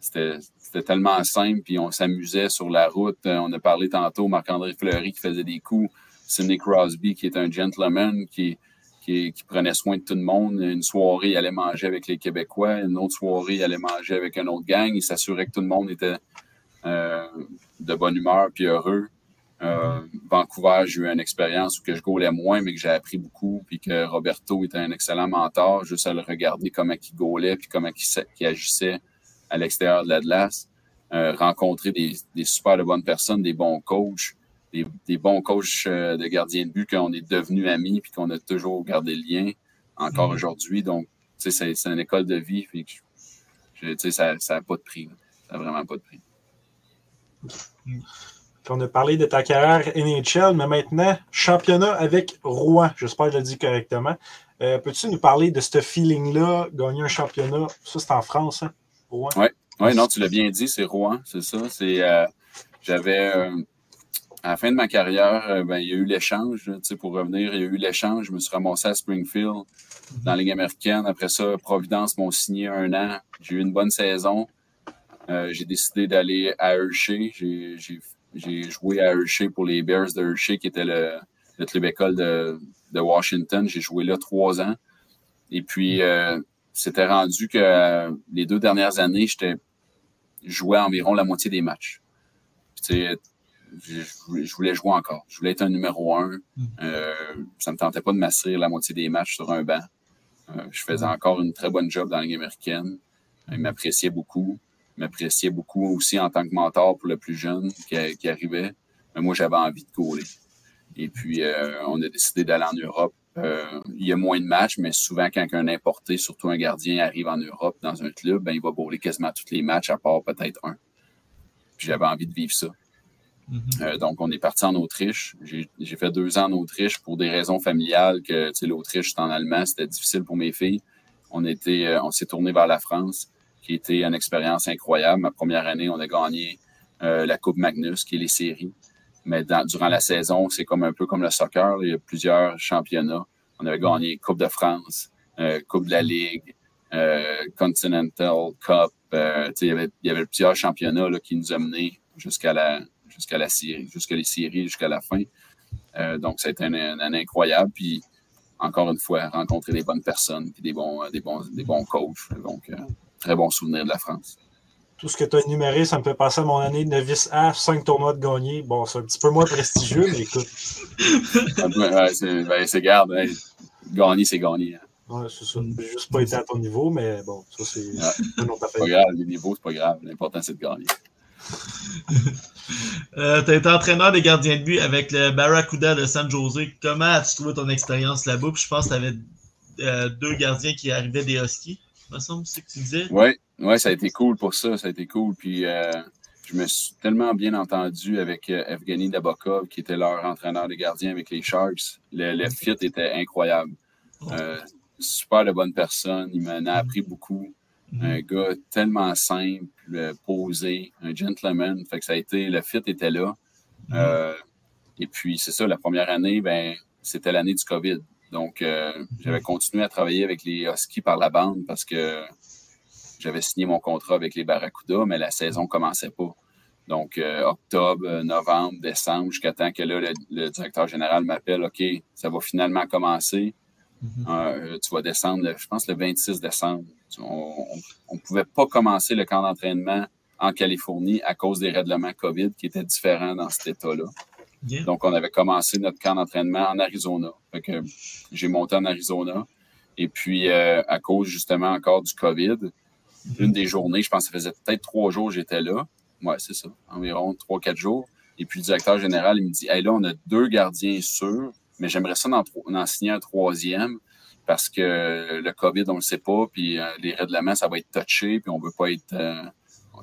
c'était c'était tellement simple, puis on s'amusait sur la route. Euh, on a parlé tantôt, Marc-André Fleury qui faisait des coups, Sidney Crosby qui est un gentleman, qui, qui, prenait soin de tout le monde. Une soirée, il allait manger avec les Québécois. Une autre soirée, il allait manger avec un autre gang. Il s'assurait que tout le monde était euh, de bonne humeur puis heureux. Euh, Vancouver, j'ai eu une expérience où que je gaulais moins, mais que j'ai appris beaucoup, puis que Roberto était un excellent mentor, juste à le regarder comment il gaulait, puis comment il agissait à l'extérieur de l'Atlas, euh, rencontrer des, des, super de bonnes personnes, des bons coachs, des, des bons coachs euh, de gardiens de but qu'on est devenus amis puis qu'on a toujours gardé le lien encore mm-hmm. aujourd'hui. Donc, c'est une école de vie. Puis ça n'a pas de prix. Ça n'a vraiment pas de prix. On a parlé de ta carrière NHL, mais maintenant, championnat avec Rouen. J'espère que je le dis correctement. Euh, peux-tu nous parler de ce feeling-là, gagner un championnat? Ça, c'est en France, hein? Oui, ouais, non, tu l'as bien dit, c'est Rouen, c'est ça. Euh, j'avais, euh, à la fin de ma carrière, ben, il y a eu l'échange. Pour revenir, il y a eu l'échange. Je me suis ramassé à Springfield, dans la Ligue américaine. Après ça, Providence m'ont signé un an. J'ai eu une bonne saison. j'ai décidé d'aller à Hershey. J'ai, joué à Hershey pour les Bears de Hershey, qui était le, le club école de, Washington. J'ai joué là trois ans. Et puis, euh, c'était rendu que euh, les deux dernières années, j'étais jouais environ la moitié des matchs. Puis, je, voulais jouer encore. Je voulais être un numéro un. Mm. Euh, ça me tentait pas de m'assurer la moitié des matchs sur un banc. Euh, je faisais encore une très bonne job dans la Ligue américaine. Il m'appréciait beaucoup. Il m'appréciait beaucoup aussi en tant que mentor pour le plus jeune qui, qui arrivait. Mais moi, j'avais envie de courir. Et puis, euh, on a décidé d'aller en Europe. Euh, il y a moins de matchs, mais souvent, quand un importé, surtout un gardien, arrive en Europe dans un club, ben, il va bouler quasiment tous les matchs, à part peut-être un. Puis j'avais envie de vivre ça. Mm-hmm. Euh, donc, on est parti en Autriche. J'ai fait deux ans en Autriche pour des raisons familiales que l'Autriche, c'est en allemand, c'était difficile pour mes filles. On, était, on s'est tourné vers la France, qui était une expérience incroyable. Ma première année, on a gagné la Coupe Magnus, qui est les séries. Mais durant la saison, c'est comme un peu comme le soccer. il y a plusieurs championnats. On avait gagné Coupe de France, euh, Coupe de la Ligue, euh, Continental Cup. Euh, il, y avait, il y avait plusieurs championnats là, qui nous ont menés jusqu'à la jusqu'à la série, jusqu'à les séries, jusqu'à la fin. donc, ça a été une, année incroyable. Puis, encore une fois, rencontrer des bonnes personnes et des bons, des bons, des bons coachs. Donc, très bon souvenir de la France tout ce que tu as énuméré, ça me fait passer à mon année de novice A, 5 tournois de gagner. Bon, c'est un petit peu moins prestigieux, mais écoute. ouais, c'est ben, garde. Hein. Gagner, c'est gagner. Hein. Ouais, c'est ça. J'ai juste pas été à ton niveau, mais bon, ça, c'est ouais. un autre pas grave, les niveaux, c'est pas grave. L'important, c'est de gagner. <laughs> euh, tu as été entraîneur des gardiens de but avec le Barracuda de San Jose. Comment as-tu trouvé ton expérience là-bas? je pense que tu avais euh, deux gardiens qui arrivaient des Huskies, me semble, c'est ce que tu disais. Oui, oui, ça a été cool pour ça. Ça a été cool. Puis euh, je me suis tellement bien entendu avec euh, Evgeny Dabokov, qui était leur entraîneur de gardien avec les Sharks. Le, fit était incroyable. Euh, super de bonne personne. Il m'en a appris beaucoup. Mm-hmm. Un gars tellement simple, posé, un gentleman. Fait que ça a été, le fit était là. Mm-hmm. et puis, c'est ça, la première année, ben, c'était l'année du COVID. Donc, mm-hmm. j'avais continué à travailler avec les Huskies par la bande parce que j'avais signé mon contrat avec les Barracuda, mais la saison commençait pas. Donc, euh, octobre, novembre, décembre, jusqu'à temps que là, le, directeur général m'appelle, OK, ça va finalement commencer. Mm-hmm. Euh, tu vas descendre, je pense, le 26 décembre. On ne pouvait pas commencer le camp d'entraînement en Californie à cause des règlements COVID qui étaient différents dans cet État-là. Donc, on avait commencé notre camp d'entraînement en Arizona. j'ai monté en Arizona. Et puis, euh, à cause justement encore du COVID, une des journées, je pense que ça faisait peut-être trois jours que j'étais là. Ouais, c'est ça, environ trois, quatre jours. Et puis le directeur général, il me dit Hey, là, on a deux gardiens sûrs, mais j'aimerais ça en, en, signer un troisième parce que le COVID, on ne le sait pas, puis euh, les règlements, ça va être touché, puis on ne veut pas être. Euh,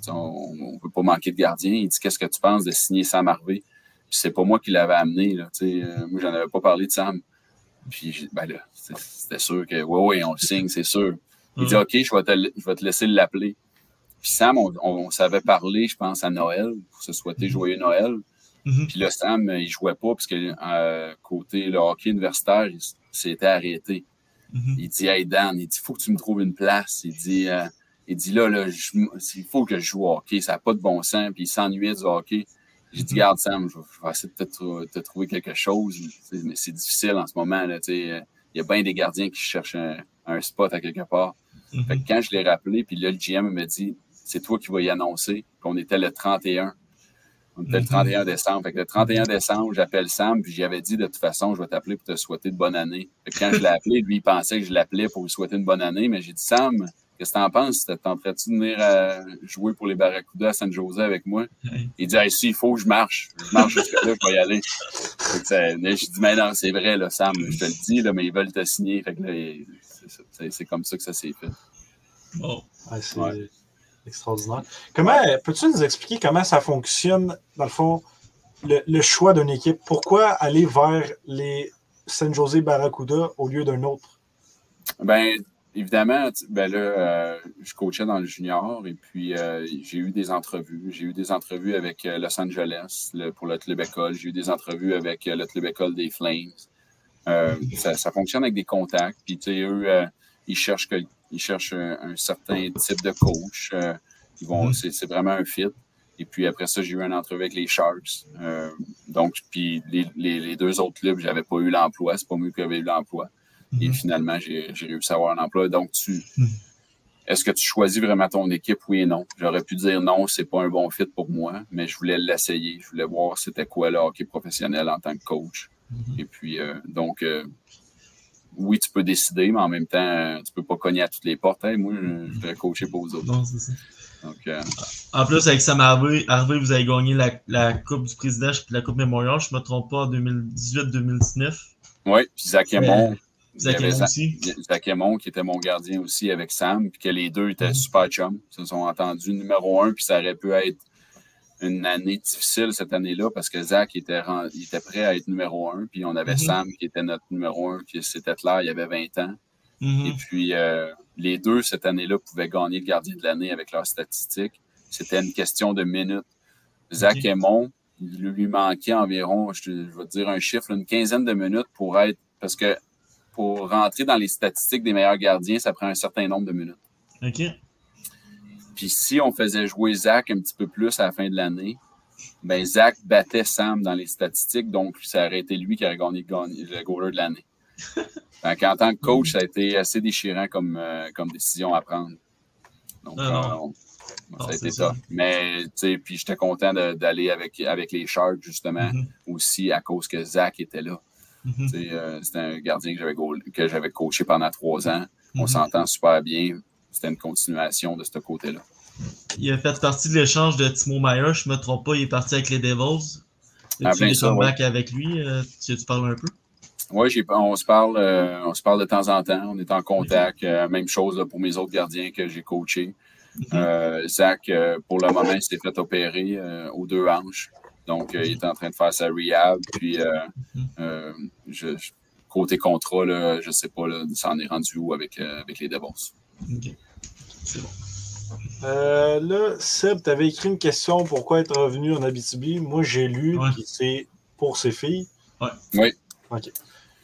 on, veut pas manquer de gardiens. Il dit Qu'est-ce que tu penses de signer Sam Harvey? Puis c'est pas moi qui l'avais amené. Là, euh, moi, j'en avais pas parlé de Sam. Puis ben là, c'était sûr que oui, oui, on le signe, c'est sûr. Il dit, mm. OK, je vais te, je vais te laisser l'appeler. Puis Sam, on, on, savait parler, je pense, à Noël, pour se souhaiter joyeux Noël. Mm-hmm. Puis là, Sam, il jouait pas, parce que euh, côté le hockey universitaire, il s'était arrêté. Mm-hmm. Il dit, Hey Dan, il dit, faut que tu me trouves une place. Il dit, euh, il dit là, là il faut que je joue au hockey, ça n'a pas de bon sens. Puis il s'ennuyait du hockey. J'ai dit, garde Sam, je vais, essayer de te, te, trouver quelque chose. Mais c'est difficile en ce moment. Là, il y a bien des gardiens qui cherchent un, un spot à quelque part. Fait que quand je l'ai rappelé, puis là, le GM me dit c'est toi qui vas y annoncer. Puis on était le 31. On était le 31 décembre. Fait que le 31 décembre, j'appelle Sam, puis j'avais dit de toute façon, je vais t'appeler pour te souhaiter de bonne année. Fait que quand je l'ai appelé, lui, il pensait que je l'appelais pour lui souhaiter une bonne année, mais j'ai dit Sam, qu'est-ce que t'en penses? Tenterais-tu de venir euh, jouer pour les Barracudas à San Jose avec moi? Il dit, hey, si, il faut que je marche. Je marche jusqu'à là, je vais y aller. J'ai dit, mais non, c'est vrai, là, Sam, je te le dis, là, mais ils veulent te signer. Fait que là, c'est comme ça que ça s'est fait. Bon. c'est extraordinaire. Comment peux-tu nous expliquer comment ça fonctionne, dans le fond, le, choix d'une équipe? Pourquoi aller vers les San Jose Barracuda au lieu d'un autre? Ben, évidemment, ben là, euh, je coachais dans le junior et puis euh, j'ai eu des entrevues. J'ai eu des entrevues avec euh, Los Angeles pour le club école. J'ai eu des entrevues avec le club école des Flames. Ça, fonctionne avec des contacts. Puis, tu sais, eux, ils cherchent, que, ils cherchent un, certain type de coach. ils vont, mm-hmm. c'est vraiment un fit. Et puis après ça, j'ai eu une entrevue avec les Sharks. donc, puis les, les, deux autres clubs, j'avais pas eu l'emploi. C'est pas mieux que j'avais eu l'emploi. Et mhm. finalement, j'ai réussi à avoir un emploi. Donc, tu. Mhm. Est-ce que tu choisis vraiment ton équipe? Oui et non. J'aurais pu dire non, c'est pas un bon fit pour moi, mais je voulais l'essayer. Je voulais voir c'était quoi le hockey professionnel en tant que coach. Mhm. Et puis, euh, donc, euh, oui, tu peux décider, mais en même temps, tu peux pas cogner à toutes les portes. moi, je, voudrais coacher pour vous autres. Non, c'est ça. Donc, euh, en plus, avec Sam Harvey, vous avez gagné la, Coupe du Président et la Coupe Mémorial, je ne me trompe pas, en 2018-2019. Oui, puis Zach Aymon, Zach aussi. Zach qui était mon gardien aussi avec Sam, puis que les deux étaient mm. super chums. Ils se sont entendus numéro un, puis ça aurait pu être une année difficile cette année-là parce que Zach était, était prêt à être numéro un, puis on avait mm-hmm. Sam qui était notre numéro un, qui c'était là, il y avait 20 ans. Mm-hmm. Et puis euh, les deux cette année-là pouvaient gagner le gardien de l'année avec leurs statistiques. C'était une question de minutes. Zach okay. Aymon, il lui manquait environ, je, vais te dire un chiffre, une quinzaine de minutes pour être. Parce que pour rentrer dans les statistiques des meilleurs gardiens, ça prend un certain nombre de minutes. OK. Puis si on faisait jouer Zach un petit peu plus à la fin de l'année, ben Zach battait Sam dans les statistiques, donc ça aurait été lui qui aurait gagné, le goaler de l'année. <laughs> donc, en tant que coach, ça a été assez déchirant comme, euh, comme décision à prendre. Donc, ah euh, ça a été ça. Mais, tu sais, puis j'étais content d'aller avec, avec les Sharks, justement, mm-hmm. aussi à cause que Zach était là. Euh, c'était un gardien que j'avais coaché pendant trois ans. On mhm. s'entend super bien. C'était une continuation de ce côté-là. Il a fait partie de l'échange de Timo Meyer. Je ne me trompe pas, il est parti avec les Devils. Ah, tu es ouais. avec lui? Euh, tu, parles un peu? Oui, on, se parle, euh, on se parle de temps en temps. On est en contact. même chose pour mes autres gardiens que j'ai coachés. Mhm. Zach, pour le moment, il s'est fait opérer aux deux hanches. Donc, euh, il est en train de faire sa rehab. Puis, euh, euh, je, côté contrat, là, je ne sais pas, là, ça en est rendu où avec, avec les Devils. OK. C'est bon. là, Seb, tu avais écrit une question pourquoi être revenu en Abitibi? Moi, j'ai lu que c'est pour ses filles. Ouais. Oui. OK.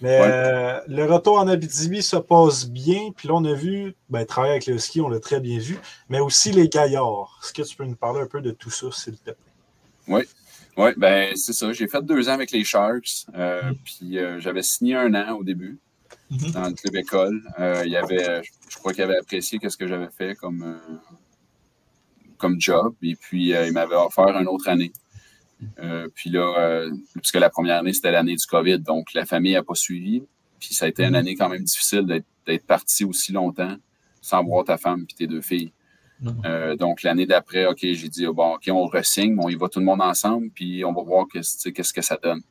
Mais le retour en Abitibi se passe bien. Puis là, on a vu, ben, travailler avec le ski, on l'a très bien vu, mais aussi les gaillards. Est-ce que tu peux nous parler un peu de tout ça, s'il te plaît? Oui. Oui, ben c'est ça. J'ai fait deux ans avec les Sharks. Euh, mm. Puis euh, j'avais signé un an au début mm-hmm. dans le club école. Euh, il y avait, je crois qu'il avait apprécié ce que j'avais fait comme, comme job. Et puis il m'avait offert une autre année. puis là, puisque la première année, c'était l'année du COVID, donc la famille n'a pas suivi. Puis ça a été une mm-hmm. année quand même difficile d'être parti aussi longtemps sans voir ta femme et tes deux filles. Euh, donc, l'année d'après, OK, j'ai dit, bon, OK, on ressigne, on y va tout le monde ensemble, puis on va voir qu'est-ce que ça donne.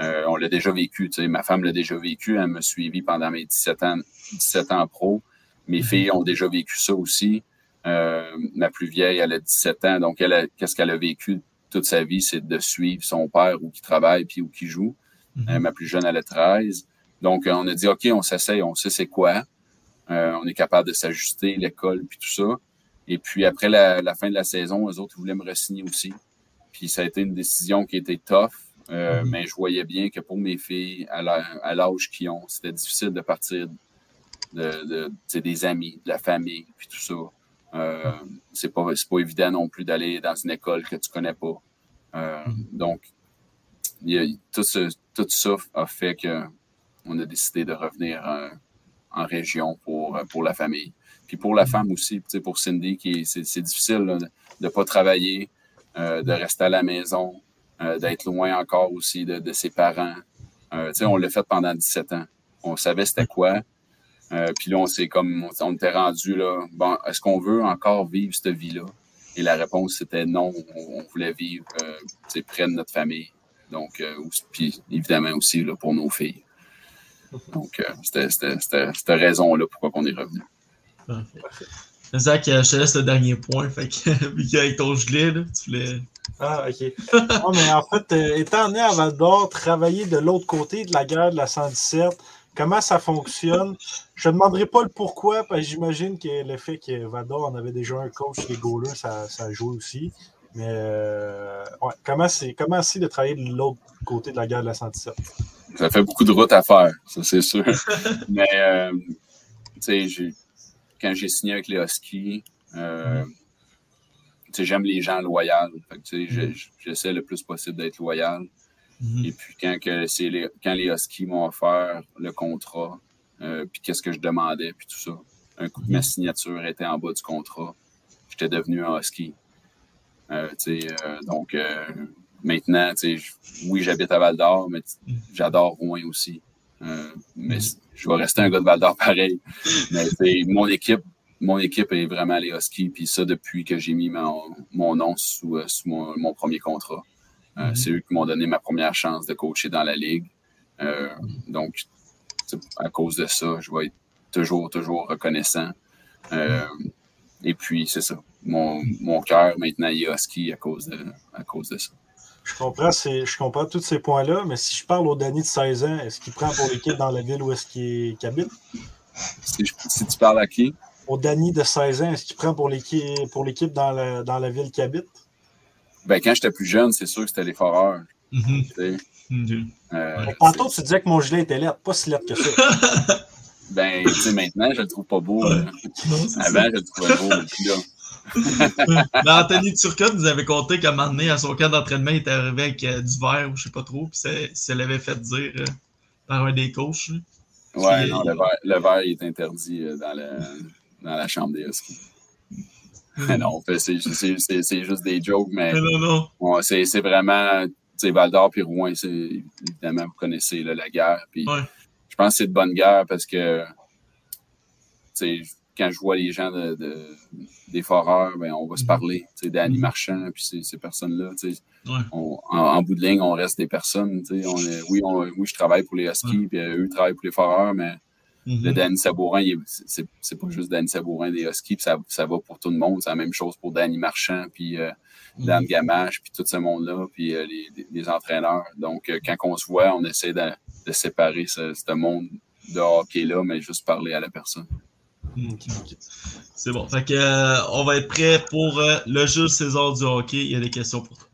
Euh, on l'a déjà vécu, ma femme l'a déjà vécu, elle m'a suivi pendant mes 17 ans, 17 ans pro. Mes mhm. filles ont déjà vécu ça aussi. Euh, ma plus vieille, elle a 17 ans, donc elle, qu'est-ce qu'elle a vécu toute sa vie, c'est de suivre son père ou qui travaille puis ou qui joue. Mhm. ma plus jeune, elle a 13. Donc, on a dit, OK, on s'essaye, on sait c'est quoi. on est capable de s'ajuster, l'école, puis tout ça. Et puis après la, fin de la saison, eux autres voulaient me re-signer aussi. Puis ça a été une décision qui était tough, euh, mm-hmm. mais je voyais bien que pour mes filles, à l'âge qu'ils ont, c'était difficile de partir de, des amis, de la famille, puis tout ça. Euh, c'est pas, pas évident non plus d'aller dans une école que tu connais pas. Euh, mm-hmm. Donc, tout, tout ça a fait qu'on a décidé de revenir euh, en région pour, pour la famille. Puis pour la femme aussi, pour Cindy, qui c'est difficile de ne pas travailler, euh, de rester à la maison, euh, d'être loin encore aussi de, ses parents. Euh, on l'a fait pendant 17 ans. On savait c'était quoi. puis là, on s'est comme on était rendu là. Bon, est-ce qu'on veut encore vivre cette vie-là? Et la réponse c'était non. On, voulait vivre près de notre famille. Donc, puis évidemment aussi là, pour nos filles. Donc, euh, c'était cette raison-là pourquoi on est revenu. Zach, je te laisse le dernier point. Fait que, <laughs> vu qu'avec ton gelé, là, tu voulais. Ah, ok. non, mais en fait, euh, étant né à Val d'Or, travailler de l'autre côté de la guerre de la 117, comment ça fonctionne? Je ne demanderai pas le pourquoi, parce que j'imagine que le fait que Val d'Or en avait déjà un coach, les goalers, ça, ça joue aussi. Mais euh, ouais, comment c'est comment c'est de travailler de l'autre côté de la guerre de la 117? Ça fait beaucoup de route à faire, ça c'est sûr. <laughs> mais euh, tu sais, quand j'ai signé avec les Huskies, euh, j'aime les gens loyaux. J'essaie le plus possible d'être loyal. Mm-hmm. Et puis quand, que les, quand les Huskies m'ont offert le contrat, euh, puis qu'est-ce que je demandais, puis tout ça, un coup de ma mm-hmm. signature était en bas du contrat, j'étais devenu un Husky. Euh, donc maintenant, oui, j'habite à Val d'Or, mais j'adore Rouen aussi. mais je vais rester un gars de Val d'Or pareil. Mais mon équipe, mon équipe est vraiment les Huskies, puis ça depuis que j'ai mis mon, nom sous, euh, mon, premier contrat. Euh, mm-hmm. C'est eux qui m'ont donné ma première chance de coacher dans la ligue. Euh, donc, à cause de ça, je vais être toujours, toujours reconnaissant. et puis, c'est ça. Mon, mon cœur maintenant est husky à cause de, à cause de ça. Je comprends, je comprends tous ces points-là, mais si je parle au Danny de 16 ans, est-ce qu'il prend pour l'équipe dans la ville où est-ce qu'il habite? Si, tu parles à qui? Au Danny de 16 ans, est-ce qu'il prend pour l'équipe pour l'équipe dans la, dans la ville qu'il habite? Ben, quand j'étais plus jeune, c'est sûr que c'était les foreurs. Euh, tantôt, tu disais que mon gilet était laid, pas si laid que ça. <laughs> ben, tu sais, maintenant, je le trouve pas beau. Avant, je le trouvais beau. là, mais Anthony Turcotte nous avait conté qu'à un moment donné, à son camp d'entraînement, il était arrivé avec euh, du verre ou je sais pas trop, puis ça, l'avait fait dire euh, par un des coachs. Ouais, non, le verre, le verre est interdit euh, dans, dans la chambre des Huskies. Hmm. <laughs> non, c'est juste des jokes, mais, non, non. c'est vraiment, Val d'Or puis Rouen, évidemment, vous connaissez la guerre. Puis Je pense que c'est de bonne guerre parce que, tu sais, quand je vois les gens de, des foreurs, ben, on va se mhm. parler. Danny mhm. Marchand, puis ces, ces personnes-là. En, bout de ligne, on reste des personnes. On est, oui, on, oui, je travaille pour les Huskies, puis euh, eux travaillent pour les foreurs, mais le mhm. Danny Sabourin, c'est pas juste Danny Sabourin des Huskies, ça, ça va pour tout le monde. C'est la même chose pour Danny Marchand, puis euh, Dan Gamache, puis tout ce monde-là, puis euh, les, les, entraîneurs. Donc, quand on se voit, on essaie de, de séparer ce, ce monde de hockey-là, mais juste parler à la personne. C'est bon. Fait que, euh, on va être prêt pour euh, le jeu César du hockey. Il y a des questions pour toi.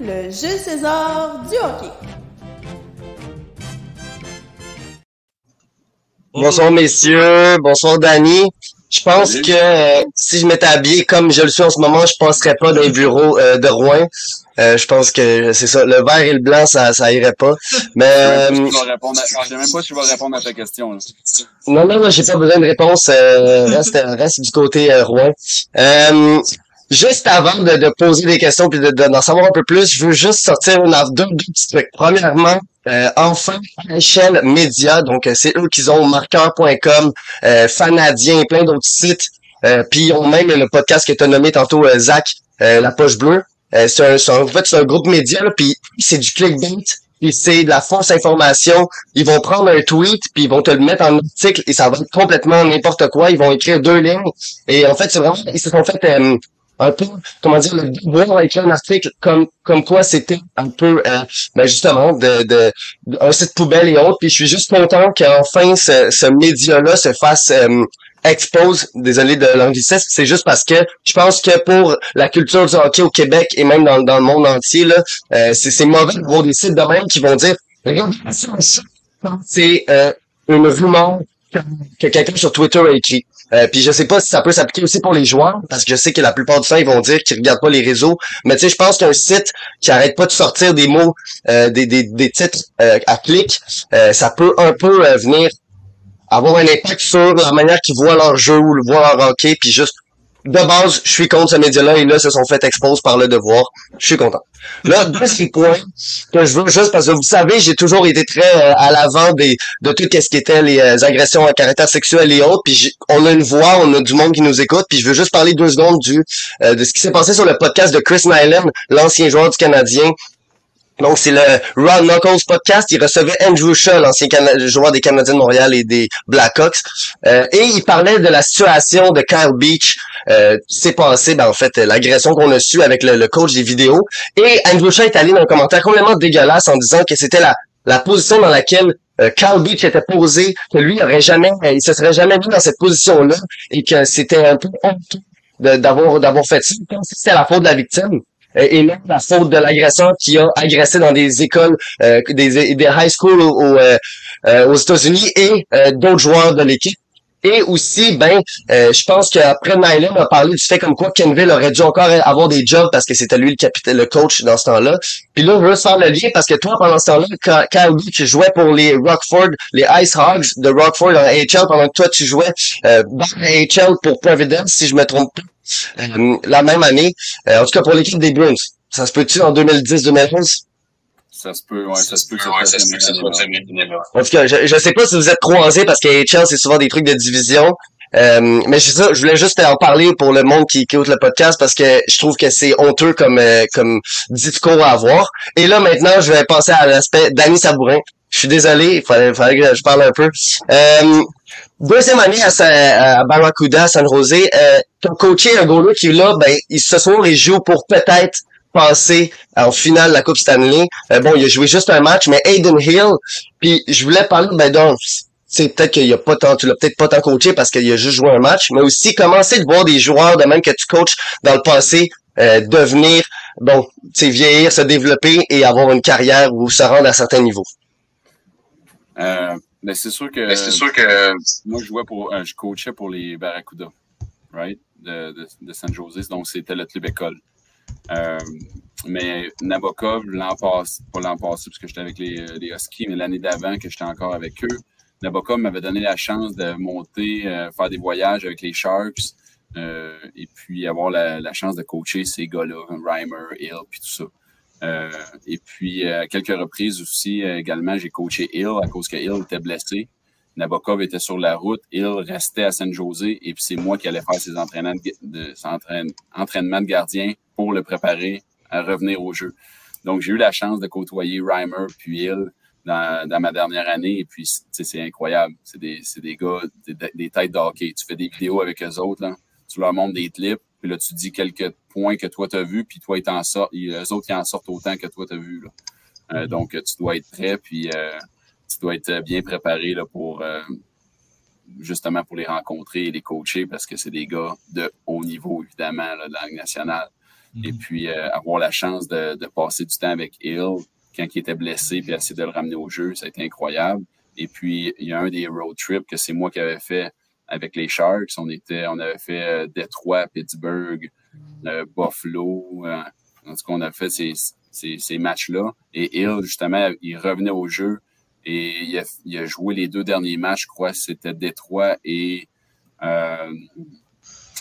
Le jeu César du hockey. Bonsoir messieurs, bonsoir Danny. Je pense que euh, si je m'étais habillé comme je le suis en ce moment, je passerais pas dans les bureaux de Rouen. Euh, je pense que c'est ça. Le vert et le blanc, ça, ça irait pas. <laughs> Mais. Euh, je sais même pas si je vais répondre à ta question. Là. Non, non, non, j'ai pas besoin de réponse. Euh, reste, reste du côté euh, Rouen. Euh, juste avant de, de, poser des questions puis d'en de, savoir un peu plus, je veux juste sortir une, deux, deux petits trucs. Premièrement, euh, enfin, échelle média, donc c'est eux qui ont marqueur.com, euh, Fanadien, plein d'autres sites. Euh, puis ils ont même le podcast que tu as nommé tantôt, Zach, La Poche Bleue. Euh, c'est un, en fait, c'est un groupe média, puis c'est du clickbait, c'est de la fausse information. Ils vont prendre un tweet, puis ils vont te le mettre en article, et ça va être complètement n'importe quoi. Ils vont écrire deux lignes. Et en fait, c'est vraiment, ils se sont fait euh, un peu, comment dire, le devoir écrire un article comme comme quoi c'était un peu, euh, ben justement, de, de, un site poubelle et autres. Puis je suis juste content qu'enfin ce, ce média-là se fasse expose, désolé de l'anglicisme, c'est juste parce que je pense que pour la culture du hockey au Québec et même dans, dans le monde entier, là, euh, c'est mauvais de voir des sites de même qui vont dire Regarde, c'est euh, une rumeur que quelqu'un sur Twitter a écrit. Euh, puis je sais pas si ça peut s'appliquer aussi pour les joueurs, parce que je sais que la plupart du temps, ils vont dire qu'ils regardent pas les réseaux. Mais tu sais, je pense qu'un site qui arrête pas de sortir des mots, euh, des, des, des titres à clic, ça peut un peu venir avoir un impact sur la manière qu'ils voient leur jeu ou voient leur hockey, puis juste de base, je suis contre ce média-là et là, se sont fait expose par le devoir. Je suis content. Là, <laughs> deuxième point que je veux juste parce que vous savez, j'ai toujours été très euh, à l'avant des de tout ce qui était les euh, agressions à caractère sexuel et autres. Puis on a une voix, on a du monde qui nous écoute. Puis je veux juste parler deux secondes du euh, de ce qui s'est passé sur le podcast de Chris Nyland, l'ancien joueur du Canadien, Donc, c'est le Ron Knuckles podcast. Il recevait Andrew Shaw, l'ancien joueur des Canadiens de Montréal et des Blackhawks. Euh, et il parlait de la situation de Kyle Beach euh, s'est passé, ben, en fait, l'agression qu'on a su avec le, coach des vidéos. Et Andrew Shaw est allé dans un commentaire complètement dégueulasse en disant que c'était la, la position dans laquelle euh, Kyle Beach était posé, que lui aurait jamais, il se serait jamais mis dans cette position-là et que c'était un peu honteux d'avoir d'avoir fait ça. C'était la faute de la victime. Euh, et même la faute de l'agresseur qui a agressé dans des écoles, euh, des, des high schools euh, aux États-Unis et d'autres joueurs de l'équipe. Et aussi, ben, je pense qu'après Nyland a parlé du fait comme quoi Kenville aurait dû encore avoir des jobs parce que c'était lui le capitaine, le coach dans ce temps-là. Puis là, je veux faire le lien parce que toi, pendant ce temps-là, Kyle tu jouais pour les Rockford, les Ice Hogs de Rockford en AHL, pendant que toi, tu jouais euh, AHL pour Providence, si je me trompe pas. Euh, la même année. Euh, en tout cas, pour l'équipe des Bruins. Ça se peut-tu en 2010-2011? Ça se peut, ouais, ça se peut que ça, se peut En tout cas, je, je sais pas si vous êtes croisés parce que AHL, c'est souvent des trucs de division. Euh, mais c'est ça, je voulais juste en parler pour le monde qui, écoute le podcast parce que je trouve que c'est honteux comme comme discours à avoir. Et là maintenant, je vais passer à l'aspect Danny Sabourin. Je suis désolé, il fallait, fallait, que je parle un peu. Euh, Deuxième année à, à Barracuda, San José, euh, ton coaché un goaler qui là, ben, il, ce soir, il joue pour peut-être passer en finale de la Coupe Stanley. Euh, bon, il a joué juste un match, mais Aiden Hill, puis je voulais parler, ben donc, c'est peut-être qu'il y a pas tant, tu l'as peut-être pas tant coaché parce qu'il a juste joué un match, mais aussi commencer de voir des joueurs de même que tu coaches dans le passé euh, devenir, bon, tu vieillir, se développer et avoir une carrière ou se rendre à certains niveaux. Euh, mais c'est sûr que. c'est sûr que. Moi, je jouais pour. Euh, je coachais pour les Barracuda, right? De, de, de San Jose. Donc, c'était le club école. Euh, mais Nabokov, l'an passé, pas l'an passé, parce que j'étais avec les, les Huskies, mais l'année d'avant, que j'étais encore avec eux, Nabokov m'avait donné la chance de monter, euh, faire des voyages avec les Sharks, euh, et puis avoir la, chance de coacher ces gars-là, Reimer, Hill, puis tout ça. Euh, et puis, à quelques reprises aussi, euh, également, j'ai coaché Hill à cause que Hill était blessé. Nabokov était sur la route, Hill restait à San José et puis c'est moi qui allais faire ses entraînements de, de gardien pour le préparer à revenir au jeu. Donc, j'ai eu la chance de côtoyer Reimer puis Hill dans, ma dernière année et puis c'est incroyable. C'est des, des gars, des, têtes de hockey. Tu fais des vidéos avec eux autres, là. tu leur montres des clips, puis là, tu dis quelques points que toi, tu as vu, puis toi, ils t'en sortent, les autres, ils en sortent autant que toi, tu as vu. Là. Euh, donc, tu dois être prêt, puis euh, tu dois être bien préparé là, pour euh, justement pour les rencontrer et les coacher parce que c'est des gars de haut niveau, évidemment, là, de la Ligue nationale. Et mm-hmm. puis, avoir la chance de, de, passer du temps avec Hill quand il était blessé, puis essayer de le ramener au jeu, ça a été incroyable. Et puis, il y a un des road trips que c'est moi qui avais fait avec les Sharks. On était, on avait fait euh, Détroit, Pittsburgh, euh, Buffalo. Euh, en tout cas, on a fait ces, ces, ces matchs-là. Et Hill, justement, il revenait au jeu et il a, joué les deux derniers matchs, je crois, c'était Détroit et euh,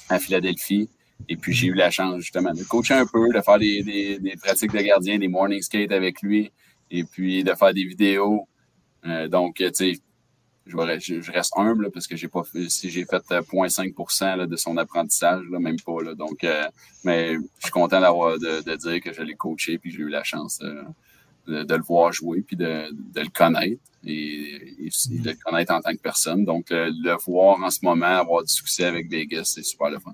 à Philadelphie. Et puis, j'ai eu la chance, justement, de coacher un peu, de faire des, des, pratiques de gardien, des morning skates avec lui, et puis de faire des vidéos. Euh, donc, tu sais, je, reste humble parce que j'ai pas si j'ai fait 0.5% euh, de son apprentissage, même pas. Donc, mais je suis content de, dire que je l'ai coaché puis j'ai eu la chance de, de, le voir jouer puis de, de le connaître et, de le connaître en tant que personne. Donc, le voir en ce moment avoir du succès avec Vegas, c'est super le fun.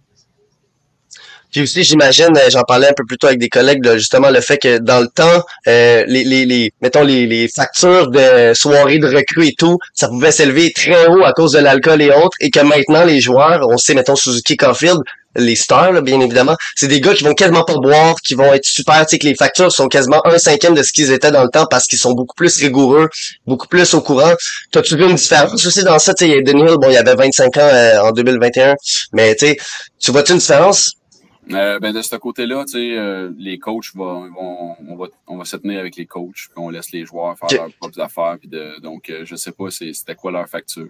Puis aussi, j'imagine, euh, j'en parlais un peu plus tôt avec des collègues, de, justement le fait que dans le temps, euh, les, les, les, mettons les, les factures de soirées de recrues et tout, ça pouvait s'élever très haut à cause de l'alcool et autres, et que maintenant les joueurs, on sait, mettons Suzuki Caulfield, les stars, bien évidemment, c'est des gars qui vont quasiment pas boire, qui vont être super, tu sais, que les factures sont quasiment un cinquième de ce qu'ils étaient dans le temps parce qu'ils sont beaucoup plus rigoureux, beaucoup plus au courant. T'as-tu vu une différence aussi dans ça? Tu sais, Daniel, bon, il avait 25 ans euh, en 2021, mais tu sais, tu vois-tu une différence? Euh, ben de ce côté-là, tu sais, euh, les coachs vont, vont, on va, on va se tenir avec les coachs, puis on laisse les joueurs faire leurs propres affaires, puis de, donc euh, je sais pas c'était quoi leur facture.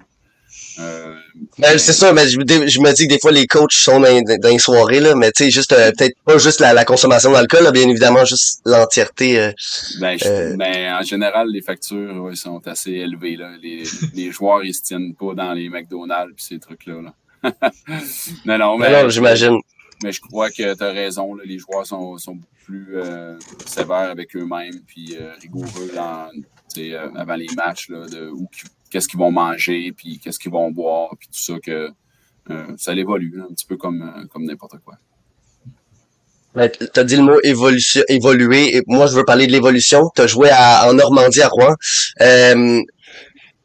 Euh, ben, c'est ça, mais je, je, me dis que des fois les coachs sont dans, dans les soirées là, mais tu sais juste peut-être pas juste la, la consommation d'alcool, bien évidemment juste l'entièreté. ben, ben, en général les factures ouais, sont assez élevées là. Les, <laughs> les joueurs ils se tiennent pas dans les McDonald's pis ces trucs là. <laughs> là. non non mais. j'imagine mais je crois que tu as raison. les joueurs sont, sont beaucoup plus sévères avec eux-mêmes, puis rigoureux avant les matchs, là, de qu'est-ce qu'ils vont manger, puis qu'est-ce qu'ils vont boire, puis tout ça, que ça évolue un petit peu comme, comme n'importe quoi. Ben, tu as dit le mot évolution, évoluer. Et moi, je veux parler de l'évolution. Tu as joué à, en Normandie, à Rouen. Euh,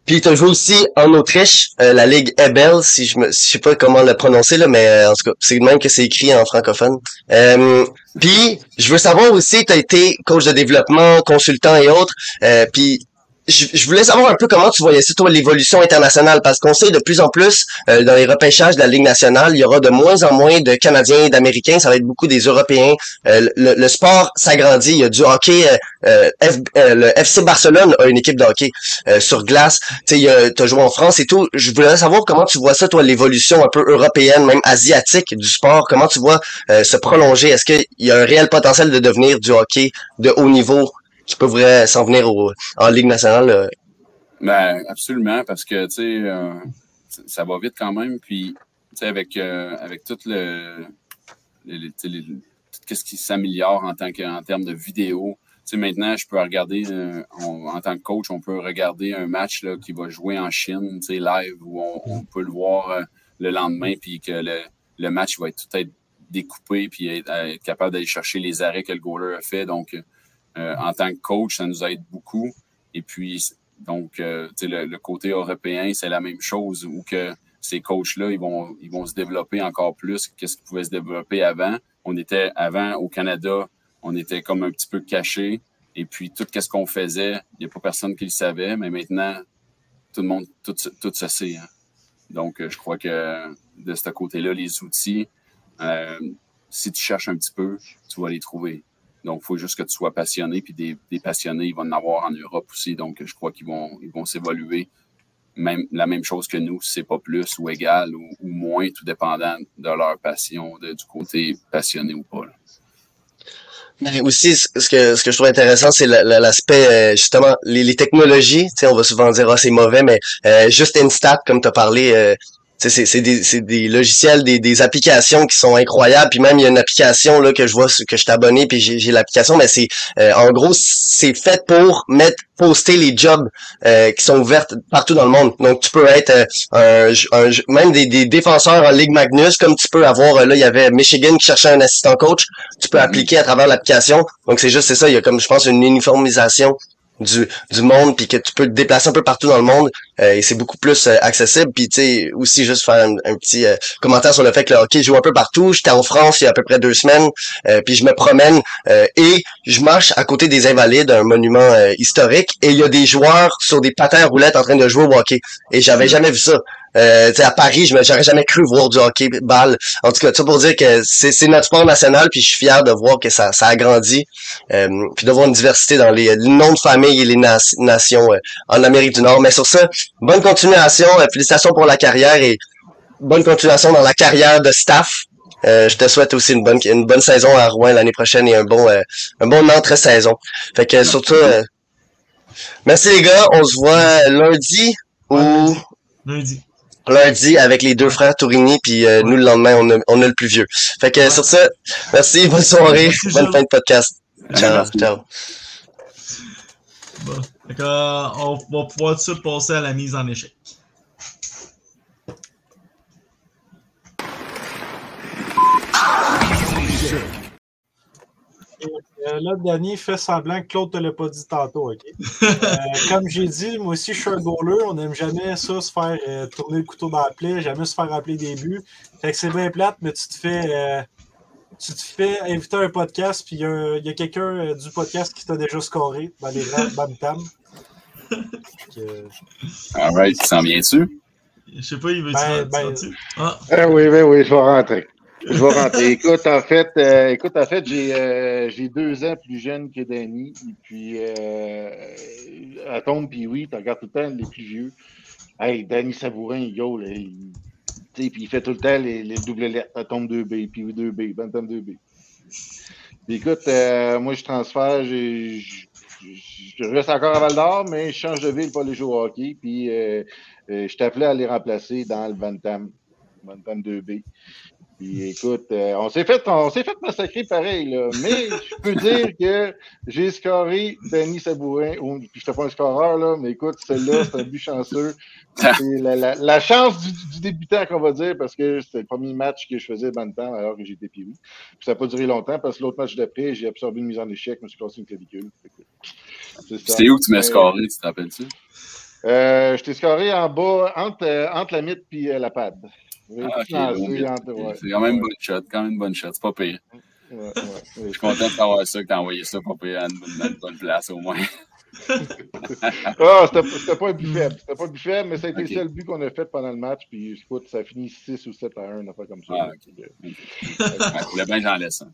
puis tu as joué aussi en Autriche, euh, la Ligue Ebel, si je me je sais pas comment le prononcer, là, mais euh, en tout cas, c'est même que c'est écrit en francophone. Euh, puis je veux savoir aussi, tu as été coach de développement, consultant et autres. Euh, puis je, voulais savoir un peu comment tu voyais ça, toi, l'évolution internationale, parce qu'on sait de plus en plus, euh, dans les repêchages de la Ligue nationale, il y aura de moins en moins de Canadiens et d'Américains, ça va être beaucoup des Européens. Euh, le, sport s'agrandit, il y a du hockey, euh, le FC Barcelone a une équipe de hockey sur glace, tu as joué en France et tout. Je voulais savoir comment tu vois ça, toi, l'évolution un peu européenne, même asiatique du sport, comment tu vois se prolonger? Est-ce qu'il y a un réel potentiel de devenir du hockey de haut niveau qui pourrait s'en venir en Ligue nationale? Euh. Ben, absolument, parce que, tu sais, euh, ça va vite quand même. Puis, tu sais, avec, euh, avec tout le. tout ce qui s'améliore en, tant que, en termes de vidéo. Tu sais, maintenant, je peux regarder, en tant que coach, on peut regarder un match là, qui va jouer en Chine, tu sais, live, où on, peut le voir le lendemain, puis que le, le match va être tout être découpé, puis être, être capable d'aller chercher les arrêts que le goaler a fait. Donc, en tant que coach, ça nous aide beaucoup. Et puis, donc, euh, le, le, côté européen, c'est la même chose où que ces coachs-là, ils vont, ils vont se développer encore plus que ce qu'ils pouvaient se développer avant. On était avant au Canada, on était comme un petit peu caché. Et puis, tout ce qu'on faisait, il n'y a pas personne qui le savait, mais maintenant, tout le monde, tout, tout se sait. Hein. Donc, je crois que de ce côté-là, les outils, euh, si tu cherches un petit peu, tu vas les trouver. Donc, il faut juste que tu sois passionné, puis des, passionnés, ils vont en avoir en Europe aussi. Donc, je crois qu'ils vont, ils vont s'évoluer. Même, la même chose que nous, c'est pas plus ou égal ou, moins, tout dépendant de leur passion, du côté passionné ou pas. Mais aussi, ce que, ce que je trouve intéressant, c'est l'aspect, euh, justement, les, technologies. Tu sais, on va souvent dire, ah, c'est mauvais, mais euh, juste Instat, comme tu as parlé, euh, c'est des, des logiciels, des, des applications qui sont incroyables. Puis même, il y a une application là que je vois que je suis abonné, puis j'ai l'application, mais c'est euh, en gros, c'est fait pour mettre poster les jobs euh, qui sont ouvertes partout dans le monde. Donc, tu peux être euh, un, même des, des, défenseurs en Ligue Magnus, comme tu peux avoir, là, il y avait Michigan qui cherchait un assistant coach. Tu peux mm-hmm. appliquer à travers l'application. Donc, c'est juste, c'est ça, il y a comme, je pense, une uniformisation du, du monde puis que tu peux te déplacer un peu partout dans le monde euh, et c'est beaucoup plus euh, accessible. Puis tu sais aussi juste faire un, petit euh, commentaire sur le fait que le hockey joue un peu partout. J'étais en France il y a à peu près deux semaines puis je me promène et je marche à côté des invalides un monument historique et il y a des joueurs sur des patins à roulettes en train de jouer au hockey. Et j'avais jamais vu ça euh, à Paris, j'aurais jamais cru voir du hockey balle. En tout cas, ça pour dire que c'est notre sport national, puis je suis fier de voir que ça, ça a grandi, euh, puis de voir une diversité dans les, noms de familles et les nations euh, en Amérique du Nord. Mais sur ça, bonne continuation, euh, félicitations pour la carrière et bonne continuation dans la carrière de staff. Euh, je te souhaite aussi une bonne une bonne saison à Rouen l'année prochaine et un bon un bon entre-saison. Fait que surtout merci les gars, on se voit lundi ou lundi lundi avec les deux frères Tourini, puis euh, nous le lendemain, on a, on a le plus vieux. Fait que sur ça, merci, bonne soirée, bonne fin de podcast. Ciao, ciao. Bon, fait on va pouvoir tout de suite passer à la mise en échec. Euh, là, Danny fait semblant que Claude ne te l'a pas dit tantôt, OK? <laughs> Euh, comme j'ai dit, moi aussi, je suis un goaler. On n'aime jamais ça, se faire euh, tourner le couteau dans la plaie, jamais se faire rappeler des buts. Fait que c'est bien plate, mais tu te fais, tu te fais inviter à un podcast, puis il y a, quelqu'un du podcast qui t'a déjà scoré dans les rangs Bam Tam. All right, tu s'en viens-tu? Je sais pas, il veut ben, ben, ah. ah. oui, ben oui, je vais rentrer. Je vais rentrer. écoute, en fait, euh, écoute, en fait, j'ai euh, j'ai deux ans plus jeune que Danny. Puis, euh, à puis oui, tu regardes tout le temps les plus vieux. Hey, Danny Sabourin, il go, là, il, puis il fait tout le temps les, les doubles lettres. Tombe 2B, puis 2B, Bantam 2B. écoute, euh, moi, je transfère, je, reste encore à Val d'Or, mais je change de ville pour aller jouer au hockey. Puis, je t'appelais à les remplacer dans le Bantam, Bantam 2B. Puis écoute, euh, on s'est fait, on s'est fait massacrer pareil, là. Mais je peux dire que j'ai scoré Danny Sabourin. Ou, puis je pas un scoreur, là, mais écoute, celle-là, c'est un but chanceux. C'est la, la, la, chance du, du débutant, qu'on va dire, parce que c'était le premier match que je faisais dans le temps, alors que j'étais piou. Puis ça n'a pas duré longtemps, parce que l'autre match d'après, j'ai absorbé une mise en échec, je me suis cassé une clavicule. C'est où que tu m'as scoré, tu te rappelles-tu? Euh, je t'ai scoré en bas, entre, euh, entre la mythe et euh, la pad. Ah, okay, c'est quand même une bonne shot, quand même une bonne shot, c'est pas pire. Ouais, ouais, je suis content de savoir ça, que t'as envoyé ça pour payer à une, une, bonne place au moins. <laughs> ah, c'était pas un but faible. C'était pas un but faible, mais ça a été okay. le seul but qu'on a fait pendant le match. Puis écoute, ça a fini 6 ou 7 à 1, une affaire comme ça. Ah, ok. okay. bien, j'en laisse. Hein.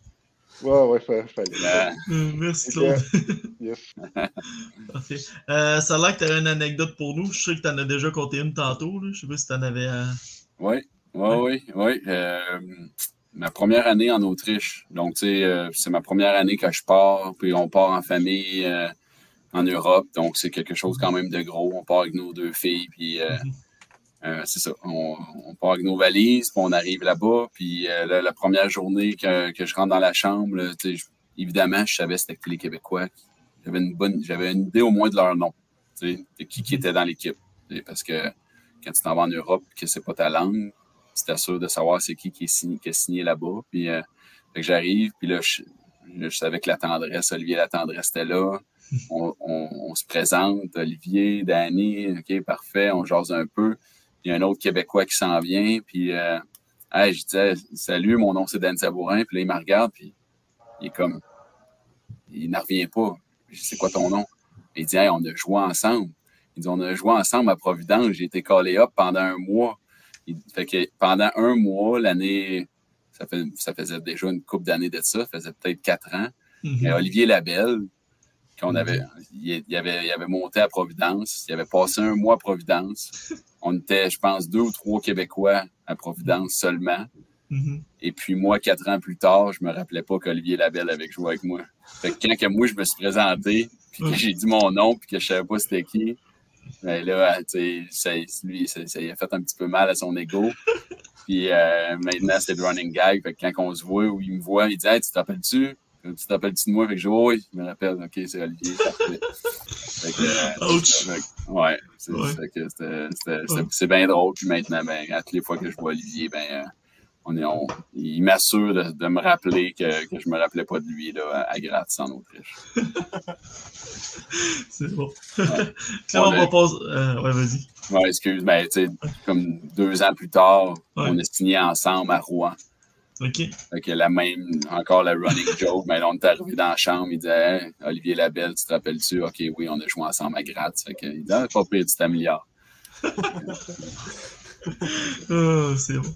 Ouais, ouais, fallait. fallait. Euh, merci, Claude. <laughs> yes. <laughs> Parfait. Euh, ça a l'air que tu avais une anecdote pour nous. Je sais que tu en as déjà compté une tantôt. Là. Je sais pas si tu en avais. Euh... Oui, oui, oui. oui. Euh, ma première année en Autriche. Donc, tu sais, euh, c'est ma première année que je pars, puis on part en famille euh, en Europe. Donc, c'est quelque chose quand même de gros. On part avec nos deux filles, puis mm-hmm. c'est ça. On, on, part avec nos valises, puis on arrive là-bas. Puis là, la première journée que, que, je rentre dans la chambre, là, je, évidemment, je savais c'était que les Québécois. J'avais une bonne, j'avais une idée au moins de leur nom, de qui, qui était dans l'équipe. Parce que quand tu t'en vas en Europe que c'est pas ta langue, tu t'assures de savoir c'est qui qui, est signé, qui est signé là-bas. Puis euh, j'arrive, puis là, je, je, savais que la tendresse, Olivier la tendresse était là. <laughs> On, on, on, se présente, Olivier, Danny, OK, parfait, on jase un peu. Il y a un autre Québécois qui s'en vient, puis euh, hey, je disais Salut, mon nom c'est Dan Sabourin, puis là, il me regarde, puis il est comme il n'en revient pas. C'est quoi ton nom? Il dit hey, on a joué ensemble. Il dit, on a joué ensemble à Providence. J'ai été callé up pendant un mois. Il, fait que pendant un mois, l'année, ça, fait, ça faisait déjà une couple d'années de ça, ça faisait peut-être quatre ans. Mm -hmm. Olivier Labelle, qu'on avait, il, il, avait, il avait monté à Providence. Il avait passé un mois à Providence. <laughs> On était, je pense, deux ou trois Québécois à Providence seulement. Mm -hmm. Et puis moi, quatre ans plus tard, je me rappelais pas qu'Olivier Labelle avait joué avec moi. Fait que quand que moi, je me suis présenté, puis que j'ai dit mon nom, puis que je savais pas c'était qui, mais là, tu sais, lui, ça, ça, a fait un petit peu mal à son ego. <laughs> Puis euh, maintenant, c'est le running gag. Fait que quand on se voit ou il me voit, il dit Hey, tu t'appelles-tu Tu t'appelles-tu de moi? Fait que je dis Oui, je me rappelle. Ok, c'est Olivier. Fait que, euh, fait que, ouais, c'est ouais. bien drôle. Puis maintenant, ben, à toutes les fois que je vois Olivier, ben, euh, on est, on, il m'assure de, de, me rappeler que, que je me rappelais pas de lui là, à, gratis en Autriche. <laughs> C'est bon. Ouais. Là, on propose. Euh, ouais, vas-y. Ouais, excuse. Ben, tu sais, comme deux ans plus tard, ouais. on a signé ensemble à Rouen. OK. Fait que la même, encore le running joke, mais là, on est arrivé dans la chambre, il disait hey, Olivier Labelle, tu te rappelles-tu? OK, oui, on a joué ensemble à gratis. Fait que, il dit ah, pas pire, tu t'améliores. <laughs> <laughs> oh, c'est bon.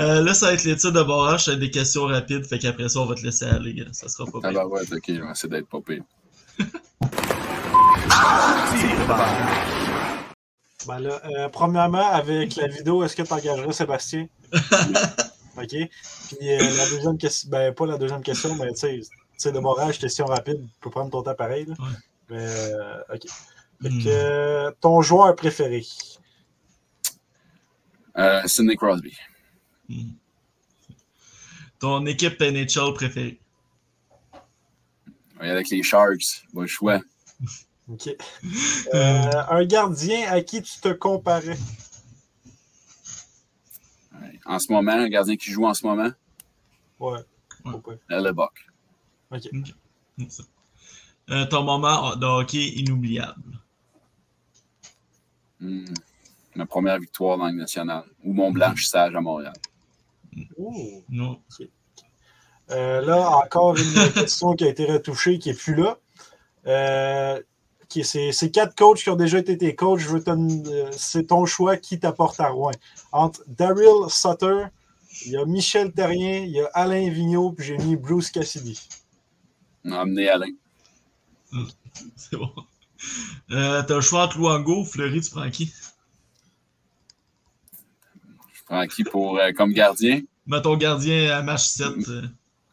Euh, là, ça va être l'étude de barrage, c'est des questions rapides, fait qu'après ça, on va te laisser aller. Ça sera pas pire. Ah bah ouais, ok, essayer d'être pas pire. <laughs> ben là, euh, premièrement, avec la vidéo, est-ce que tu engagerais Sébastien? <laughs> OK. Puis euh, la deuxième question, ben pas la deuxième question, mais tu sais, de barrage, question rapide, tu peux prendre ton temps pareil. Là. Ouais. Mais, euh, OK. Fait que, mm. ton joueur préféré? Euh, Sidney Crosby. Mm. Ton équipe NHL préférée? Oui, avec les Sharks. Bon choix. <laughs> OK. Euh, un gardien à qui tu te comparais? En ce moment, un gardien qui joue en ce moment? Ouais. ouais. Le Buck. OK. okay. Euh, ton moment de hockey inoubliable? Mm. Ma première victoire dans la nationale ou mon blanchissage à Montréal. Oh. Non. Okay. Euh, là, encore une <laughs> question qui a été retouchée, qui n'est plus là. Euh, c'est quatre coachs qui ont déjà été tes coachs. Je veux euh, c'est ton choix qui t'apporte à Rouen. Entre Daryl Sutter, il y a Michel Terrien, il y a Alain Vigneault, puis j'ai mis Bruce Cassidy. On a amené Alain. <laughs> C'est bon. Euh, T'as le choix entre Luango Fleury, tu prends qui? Prends qui pour, euh, comme gardien? Mets ton gardien à match 7. Euh,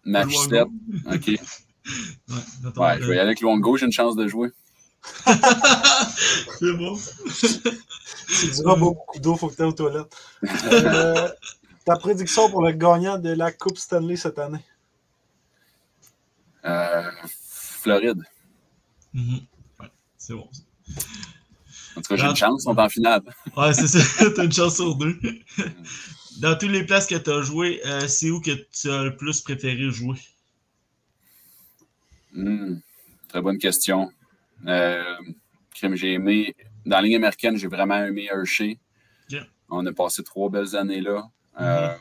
match 7, <laughs> OK. ouais, ouais je vais y aller avec Luango, j'ai une chance de jouer. <laughs> c'est bon. C'est du robot beaucoup d'eau, faut que tu aies aux toilettes. Euh, ta prédiction pour le gagnant de la Coupe Stanley cette année? Euh, Floride. Mhm. Ouais, c'est bon. En tout cas, j'ai une chance, ils sont en finale. Ouais, c'est ça. <laughs> <laughs> T'as une chance sur deux. <laughs> Dans toutes les places que tu as joué, euh, c'est où que tu as le plus préféré jouer? Hmm, très bonne question. Euh, j'ai aimé. Dans la ligne américaine, j'ai vraiment aimé Hershey. Yeah. On a passé trois belles années là. Euh,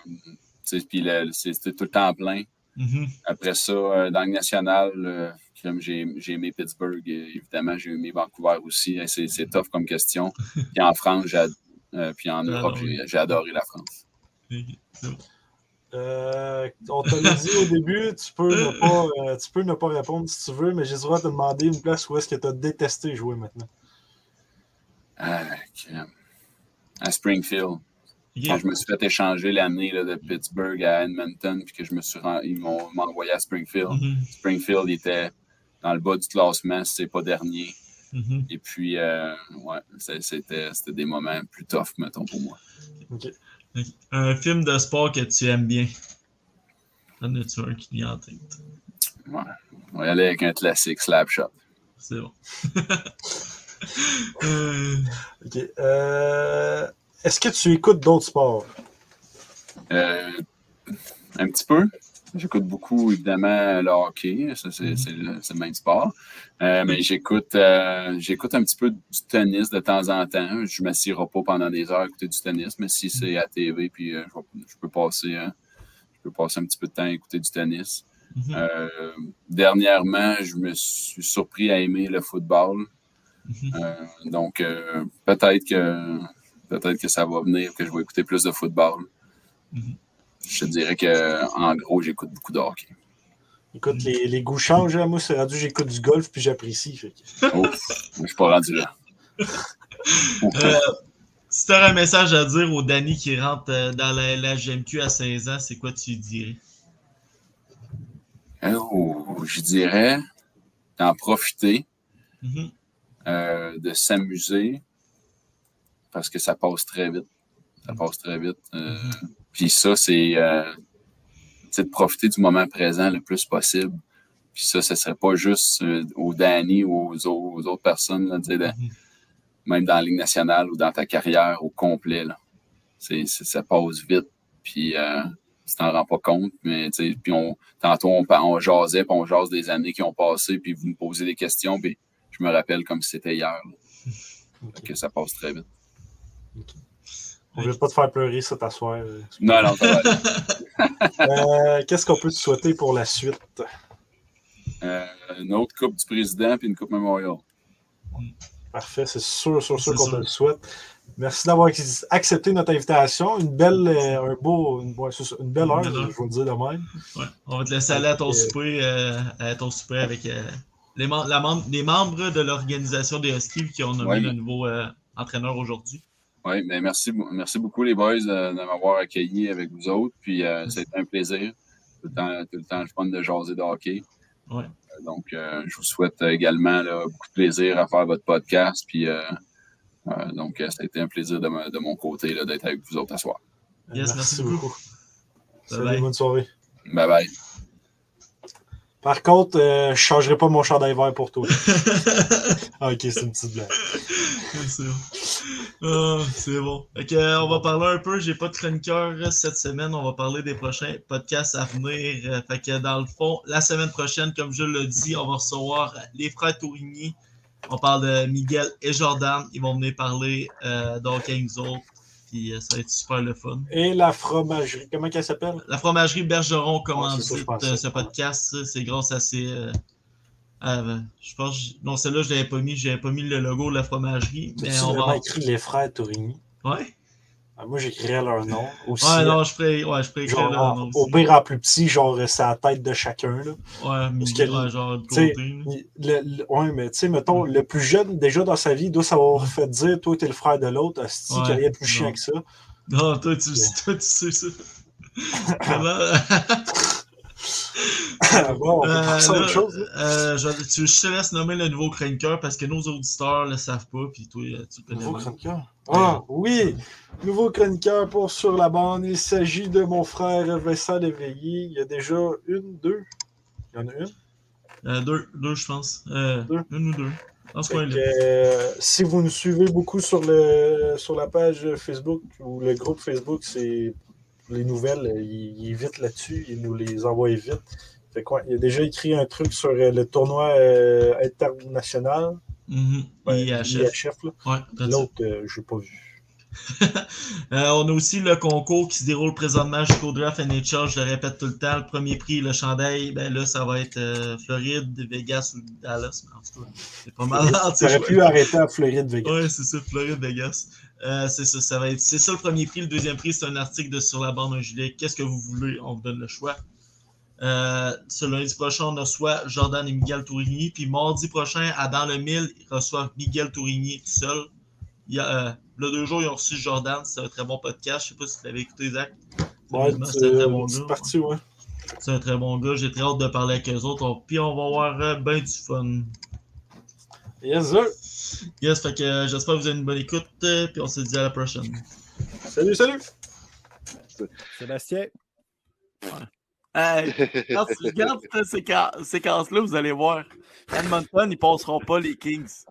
sais, Puis c'était tout le temps plein. Mhm. Après ça, euh, dans la Ligue nationale, euh, j'ai aimé Pittsburgh. euh, évidemment, j'ai aimé Vancouver aussi. C'est tough comme question. <laughs> Puis en France, j'ai euh, puis en Europe, j'ai adoré la France. Euh, on te l'a dit au début, tu peux, ne pas, euh, tu peux ne pas répondre si tu veux, mais j'ai le droit de te demander une place où est-ce que tu as détesté jouer maintenant. Ah. À Springfield. Quand je me suis fait échanger l'année de Pittsburgh à Edmonton, puis que je me suis rend- ils m'ont envoyé à Springfield. Mhm. Springfield était dans le bas du classement, si c'est pas dernier. Mhm. Et puis, euh, ouais, c'était c'était des moments plus tough, mettons, pour moi. Un film de sport que tu aimes bien? En as-tu un qui vient en tête? Ouais. On va y aller avec un classique, Slapshot. C'est bon. <laughs> Euh, Ok. Euh, Est-ce que tu écoutes d'autres sports? Euh, un petit peu. J'écoute beaucoup, évidemment, le hockey. Ça, c'est c'est le, c'est le même sport. Euh, mais j'écoute euh, j'écoute un petit peu du tennis de temps en temps. Je ne m'assirai pas pendant des heures à écouter du tennis, mais si c'est à TV, puis euh, je, peux passer euh, je peux passer un petit peu de temps à écouter du tennis. mhm. Dernièrement, je me suis surpris à aimer le football. Mhm. Donc, peut-être que peut-être que ça va venir, que je vais écouter plus de football. Mhm. Je te dirais que en gros, j'écoute beaucoup de hockey. Écoute, les, les goûts changent. hein. Moi, c'est rendu, j'écoute du golf puis j'apprécie. que- Oh, je suis pas rendu là. <laughs> Euh, si tu un message à dire au Danny qui rentre euh, dans la LHGMQ à 16 ans, c'est quoi tu dirais? Oh, je dirais d'en profiter, Mhm. euh, de s'amuser, parce que ça passe très vite. Ça passe très vite. Euh, Puis ça, c'est euh, c'est de profiter du moment présent le plus possible. Puis ça, ce serait pas juste euh, au Danny ou aux, au- aux autres personnes, là, Mhm. même dans la Ligue nationale ou dans ta carrière au complet. Là. Ça passe vite. Puis euh, tu t'en rends pas compte. Mais puis on, tantôt, on, on jasait, puis on jase des années qui ont passé, puis vous me posez des questions, puis je me rappelle comme si c'était hier. là. <laughs> Fait que ça passe très vite. On ne veut pas te faire pleurer ça t'asseoir. euh. Non, non, ça va aller. <laughs> Euh, Qu'est-ce qu'on peut te souhaiter pour la suite? Euh, une autre Coupe du Président, puis une Coupe Memorial. Parfait, c'est sûr, sûr, sûr qu'on te le souhaite. Merci d'avoir accepté notre invitation. Une belle, euh, un beau, une, belle Une heure, belle heure. je vais le dire de même. Ouais. On va te laisser aller à ton Euh, souper, euh, à ton souper avec euh, les, mem- la membre- les membres de l'organisation des Huskies qui ont nommé Ouais. le nouveau euh, entraîneur aujourd'hui. Oui, mais merci, merci beaucoup les boys de m'avoir accueilli avec vous autres. Puis euh, c'était un plaisir. Tout le temps, tout le temps le fun de jaser de hockey. Ouais. Euh, Donc, euh, je vous souhaite également là, beaucoup de plaisir à faire votre podcast. Puis, euh, euh, donc, ça a été un plaisir de, ma- de mon côté d'être avec vous autres ce soir. Yes, merci beaucoup. Salut, bye. bonne soirée. Bye bye. Par contre, euh, je ne changerai pas mon chandail vert pour toi. <laughs> Ok, c'est une petite blague. c'est bon. C'est bon. On va parler un peu. J'ai pas de chroniqueur cette semaine. On va parler des prochains podcasts à venir. Fait que dans le fond, la semaine prochaine, comme je l'ai dit, on va recevoir les frères Tourigny. On parle de Miguel et Jordan. Ils vont venir parler euh, nous autres. Puis euh, ça va être super le fun. Et la fromagerie, comment qu'elle s'appelle? La fromagerie Bergeron Ouais, pensais. euh, ce podcast. C'est grâce à ces. euh, à- je pense. Non, celle-là, je l'avais pas mis. J'avais pas mis le logo de la fromagerie. Mais on vraiment va. écrit les frères Tourigny. Ouais. Ah, moi, j'écrirais leur nom. Aussi, Ouais, non, je ferais, ouais, je ferais écrire genre, leur nom au pire, en plus petit, genre, euh, c'est la tête de chacun. Là. Ouais, mais ouais, genre de tu sais, côté. Le, le- ouais, mais tu sais, mettons, le plus jeune, déjà dans sa vie, doit savoir fait dire Toi, t'es le frère de l'autre. Asti, qu'il n'y a rien de plus chiant que ça. Non, toi, tu, toi, tu sais ça. <laughs> Comment- <laughs> bon, on peut Euh, autre chose. euh, je, tu- je te laisse nommer le nouveau chroniqueur parce que nos auditeurs le savent pas, puis toi, euh, tu le Nouveau chroniqueur? Ah, oui! Nouveau chroniqueur pour Sur la bande. Il s'agit de mon frère Vincent Léveillé. Il y a déjà une, deux? Il y en a une? Euh, deux, deux, je pense. Euh, Deux? Une ou deux. Que, euh, si vous nous suivez beaucoup sur, le, sur la page Facebook ou le groupe Facebook, c'est les nouvelles, euh, il, il est vite là-dessus, il nous les envoie vite. Fait quoi, il a déjà écrit un truc sur euh, le tournoi euh, international, Mhm. ouais, IHF. Ouais. L'autre, euh, je n'ai pas vu. <laughs> Euh, on a aussi le concours qui se déroule présentement jusqu'au draft NHL. Je le répète tout le temps. Le premier prix, le chandail, ben là, ça va être euh, Floride, Vegas ou Dallas. Mais en tout cas, c'est pas mal. <laughs> Tu aurais pu arrêter à Floride Vegas. Ouais, c'est ça, Floride, Vegas. Euh, c'est ça, ça va être. C'est ça le premier prix. Le deuxième prix, c'est un article de sur la bande un gilet. Qu'est-ce que vous voulez? On vous donne le choix. Euh, ce lundi prochain, on reçoit Jordan et Miguel Tourigny. Puis mardi prochain, à Dans le Mille, ils reçoivent Miguel Tourigny tout seul. Il y a, euh, là, deux jours, ils ont reçu Jordan. C'est un très bon podcast. Je sais pas si tu l'avais écouté, Zach. Ouais, c'est un très bon gars. parti, ouais. C'est un très bon gars. J'ai très hâte de parler avec eux autres. Puis on va avoir ben du fun. Yes, sir. Yes, fait que euh, j'espère que vous avez une bonne écoute, euh, puis on se dit à la prochaine. Salut, salut! Sébastien! Hey, quand tu regardes cette séquence-là, vous allez voir. Edmonton, ils passeront pas les Kings.